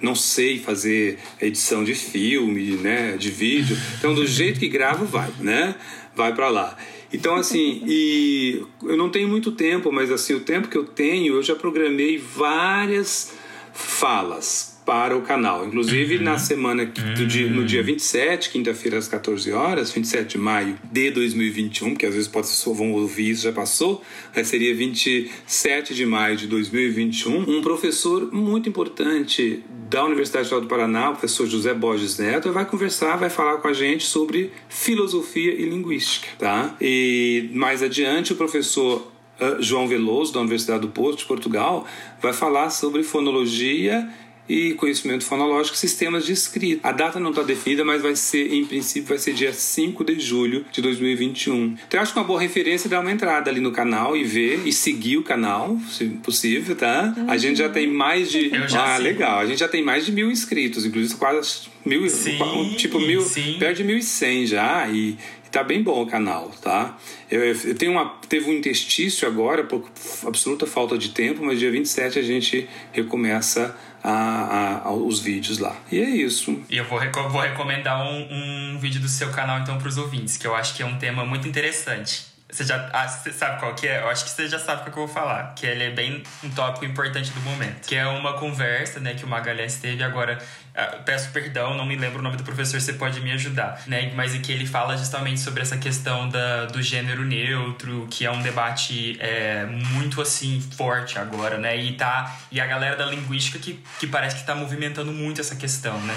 não sei fazer edição de filme, né, de vídeo. Então, do jeito que gravo, vai, né? Vai para lá. Então, assim, e eu não tenho muito tempo, mas assim, o tempo que eu tenho, eu já programei várias falas para o canal. Inclusive, uhum. na semana do dia, no dia 27, quinta-feira às 14 horas, 27 de maio de 2021, que às vezes pode, vão ouvir isso, já passou, né? seria 27 de maio de 2021, um professor muito importante da Universidade Federal do Paraná, o professor José Borges Neto, vai conversar, vai falar com a gente sobre filosofia e linguística, tá? E mais adiante, o professor uh, João Veloso, da Universidade do Porto de Portugal, vai falar sobre fonologia e conhecimento fonológico, sistemas de escrita. A data não está definida, mas vai ser, em princípio, vai ser dia 5 de julho de 2021. Então, eu acho que uma boa referência é dar uma entrada ali no canal e ver e seguir o canal, se possível, tá? Uhum. A gente já tem mais de. ah, sei. legal. A gente já tem mais de mil inscritos, inclusive quase mil. Sim, tipo, mil. Sim. Perto de mil e cem já. E, tá bem bom o canal, tá? Eu, eu tenho uma, teve um interstício agora, por absoluta falta de tempo, mas dia 27 a gente recomeça a, a, os vídeos lá. E é isso. E eu vou, vou recomendar um, um vídeo do seu canal então para os ouvintes, que eu acho que é um tema muito interessante. Você já ah, você sabe qual que é? Eu acho que você já sabe o que eu vou falar. Que ele é bem um tópico importante do momento. Que é uma conversa, né, que o Magalhães teve agora. Uh, peço perdão, não me lembro o nome do professor, você pode me ajudar, né? Mas em que ele fala justamente sobre essa questão da, do gênero neutro, que é um debate é, muito assim forte agora, né? E tá e a galera da linguística que, que parece que está movimentando muito essa questão, né?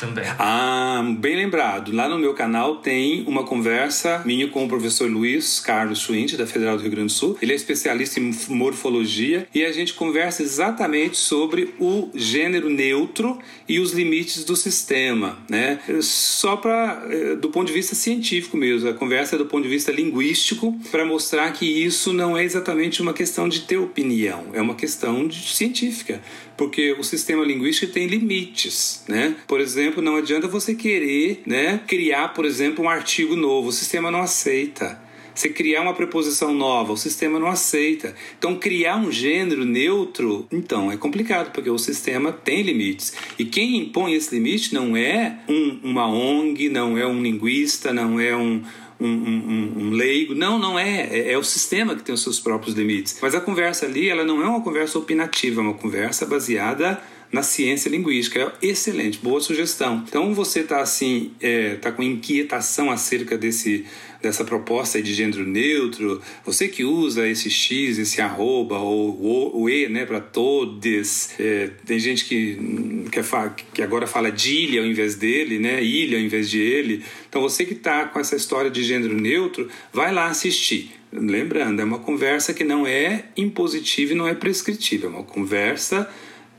Também. Ah, bem lembrado. Lá no meu canal tem uma conversa minha com o professor Luiz Carlos Schwint, da Federal do Rio Grande do Sul. Ele é especialista em morfologia e a gente conversa exatamente sobre o gênero neutro e os limites do sistema, né? Só para eh, do ponto de vista científico mesmo, a conversa é do ponto de vista linguístico para mostrar que isso não é exatamente uma questão de ter opinião, é uma questão de, científica porque o sistema linguístico tem limites, né? Por exemplo, não adianta você querer, né, criar, por exemplo, um artigo novo, o sistema não aceita. Você criar uma preposição nova, o sistema não aceita. Então, criar um gênero neutro, então, é complicado, porque o sistema tem limites. E quem impõe esse limite não é um, uma ONG, não é um linguista, não é um, um, um, um, leigo. Não, não é. é. é. o sistema que tem os seus próprios limites. Mas a conversa ali, ela não é uma conversa opinativa, é uma conversa baseada na ciência linguística. É excelente, boa sugestão. Então você está assim, é, tá com inquietação acerca desse dessa proposta de gênero neutro, você que usa esse X, esse arroba, ou o, o E, né, para todos, é, tem gente que, que, que agora fala de ilha ao invés dele, né, ilha ao invés de ele. Então você que está com essa história de gênero neutro, vai lá assistir. Lembrando, é uma conversa que não é impositiva e não é prescritiva, é uma conversa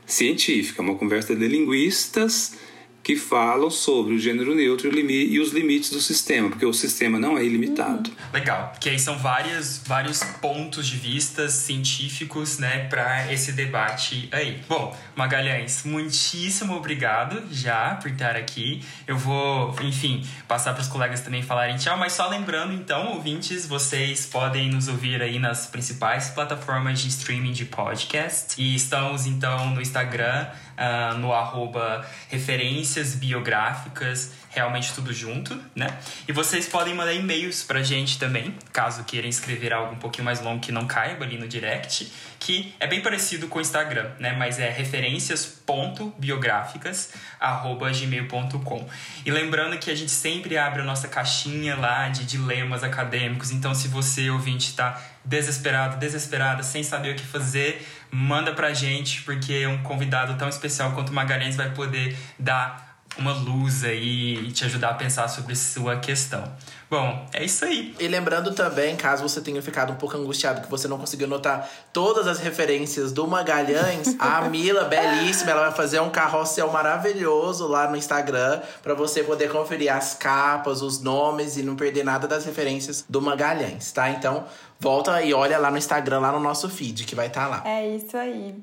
científica, é uma conversa de linguistas que falam sobre o gênero neutro e os limites do sistema, porque o sistema não é ilimitado. Uhum. Legal, que aí são várias, vários pontos de vista científicos, né, para esse debate aí. Bom, Magalhães, muitíssimo obrigado já por estar aqui. Eu vou, enfim, passar para os colegas também falarem tchau, mas só lembrando então, ouvintes, vocês podem nos ouvir aí nas principais plataformas de streaming de podcast e estamos então no Instagram uh, no arroba referências biográficas, realmente tudo junto, né? E vocês podem mandar e-mails pra gente também, caso queiram escrever algo um pouquinho mais longo que não caiba ali no direct, que é bem parecido com o Instagram, né? Mas é referências.biográficas@gmail.com. E lembrando que a gente sempre abre a nossa caixinha lá de dilemas acadêmicos, então se você ouvinte está desesperado, desesperada, sem saber o que fazer, manda pra gente, porque um convidado tão especial quanto o Magalhães vai poder dar uma luz aí e te ajudar a pensar sobre sua questão. Bom, é isso aí. E lembrando também, caso você tenha ficado um pouco angustiado que você não conseguiu notar todas as referências do Magalhães, a Mila, belíssima, ela vai fazer um carrossel maravilhoso lá no Instagram para você poder conferir as capas, os nomes e não perder nada das referências do Magalhães, tá? Então, volta e olha lá no Instagram, lá no nosso feed, que vai estar tá lá. É isso aí.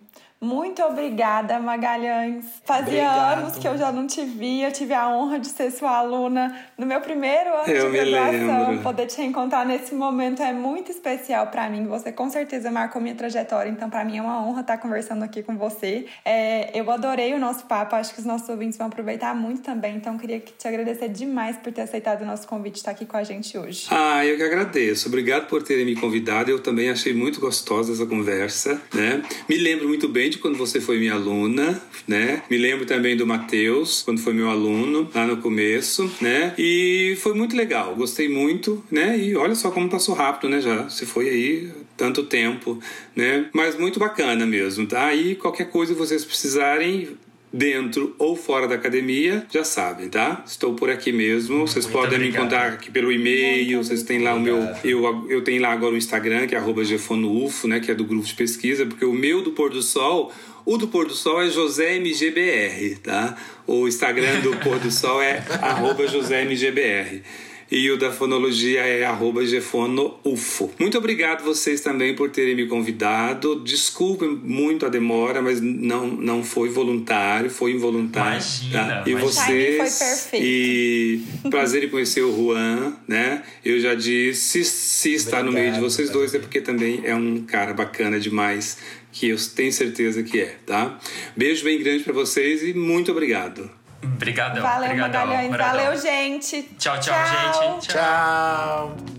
Muito obrigada, Magalhães. Fazia Obrigado. anos que eu já não te via. Eu tive a honra de ser sua aluna no meu primeiro ano eu de graduação. Poder te reencontrar nesse momento é muito especial para mim. Você com certeza marcou minha trajetória, então para mim é uma honra estar conversando aqui com você. É, eu adorei o nosso papo, acho que os nossos ouvintes vão aproveitar muito também. Então queria te agradecer demais por ter aceitado o nosso convite de estar aqui com a gente hoje. Ah, eu que agradeço. Obrigado por terem me convidado. Eu também achei muito gostosa essa conversa, né? Me lembro muito bem de quando você foi minha aluna, né? Me lembro também do Matheus, quando foi meu aluno, lá no começo, né? E foi muito legal, gostei muito, né? E olha só como passou rápido, né? Já você foi aí tanto tempo, né? Mas muito bacana mesmo, tá? E qualquer coisa vocês precisarem, dentro ou fora da academia, já sabem, tá? Estou por aqui mesmo. Vocês Muito podem obrigado. me encontrar aqui pelo e-mail. Vocês têm lá obrigado. o meu. Eu, eu tenho lá agora o Instagram, que é GefonoUFO, né? Que é do grupo de pesquisa, porque o meu do Pôr do Sol. O do Pôr do Sol é JoséMGBR, tá? O Instagram do Pôr do Sol é arroba JoséMGBR e o da fonologia é @gefonoufo. Muito obrigado vocês também por terem me convidado. Desculpem muito a demora, mas não não foi voluntário, foi involuntário. Imagina, tá? E vocês foi perfeito. e prazer em conhecer o Juan, né? Eu já disse, se está no meio de vocês dois é porque também é um cara bacana demais que eu tenho certeza que é, tá? Beijo bem grande para vocês e muito obrigado. Obrigadão. Valeu, Obrigadão, Magalhães. Valeu, gente. Tchau, tchau, tchau. gente. tchau. tchau.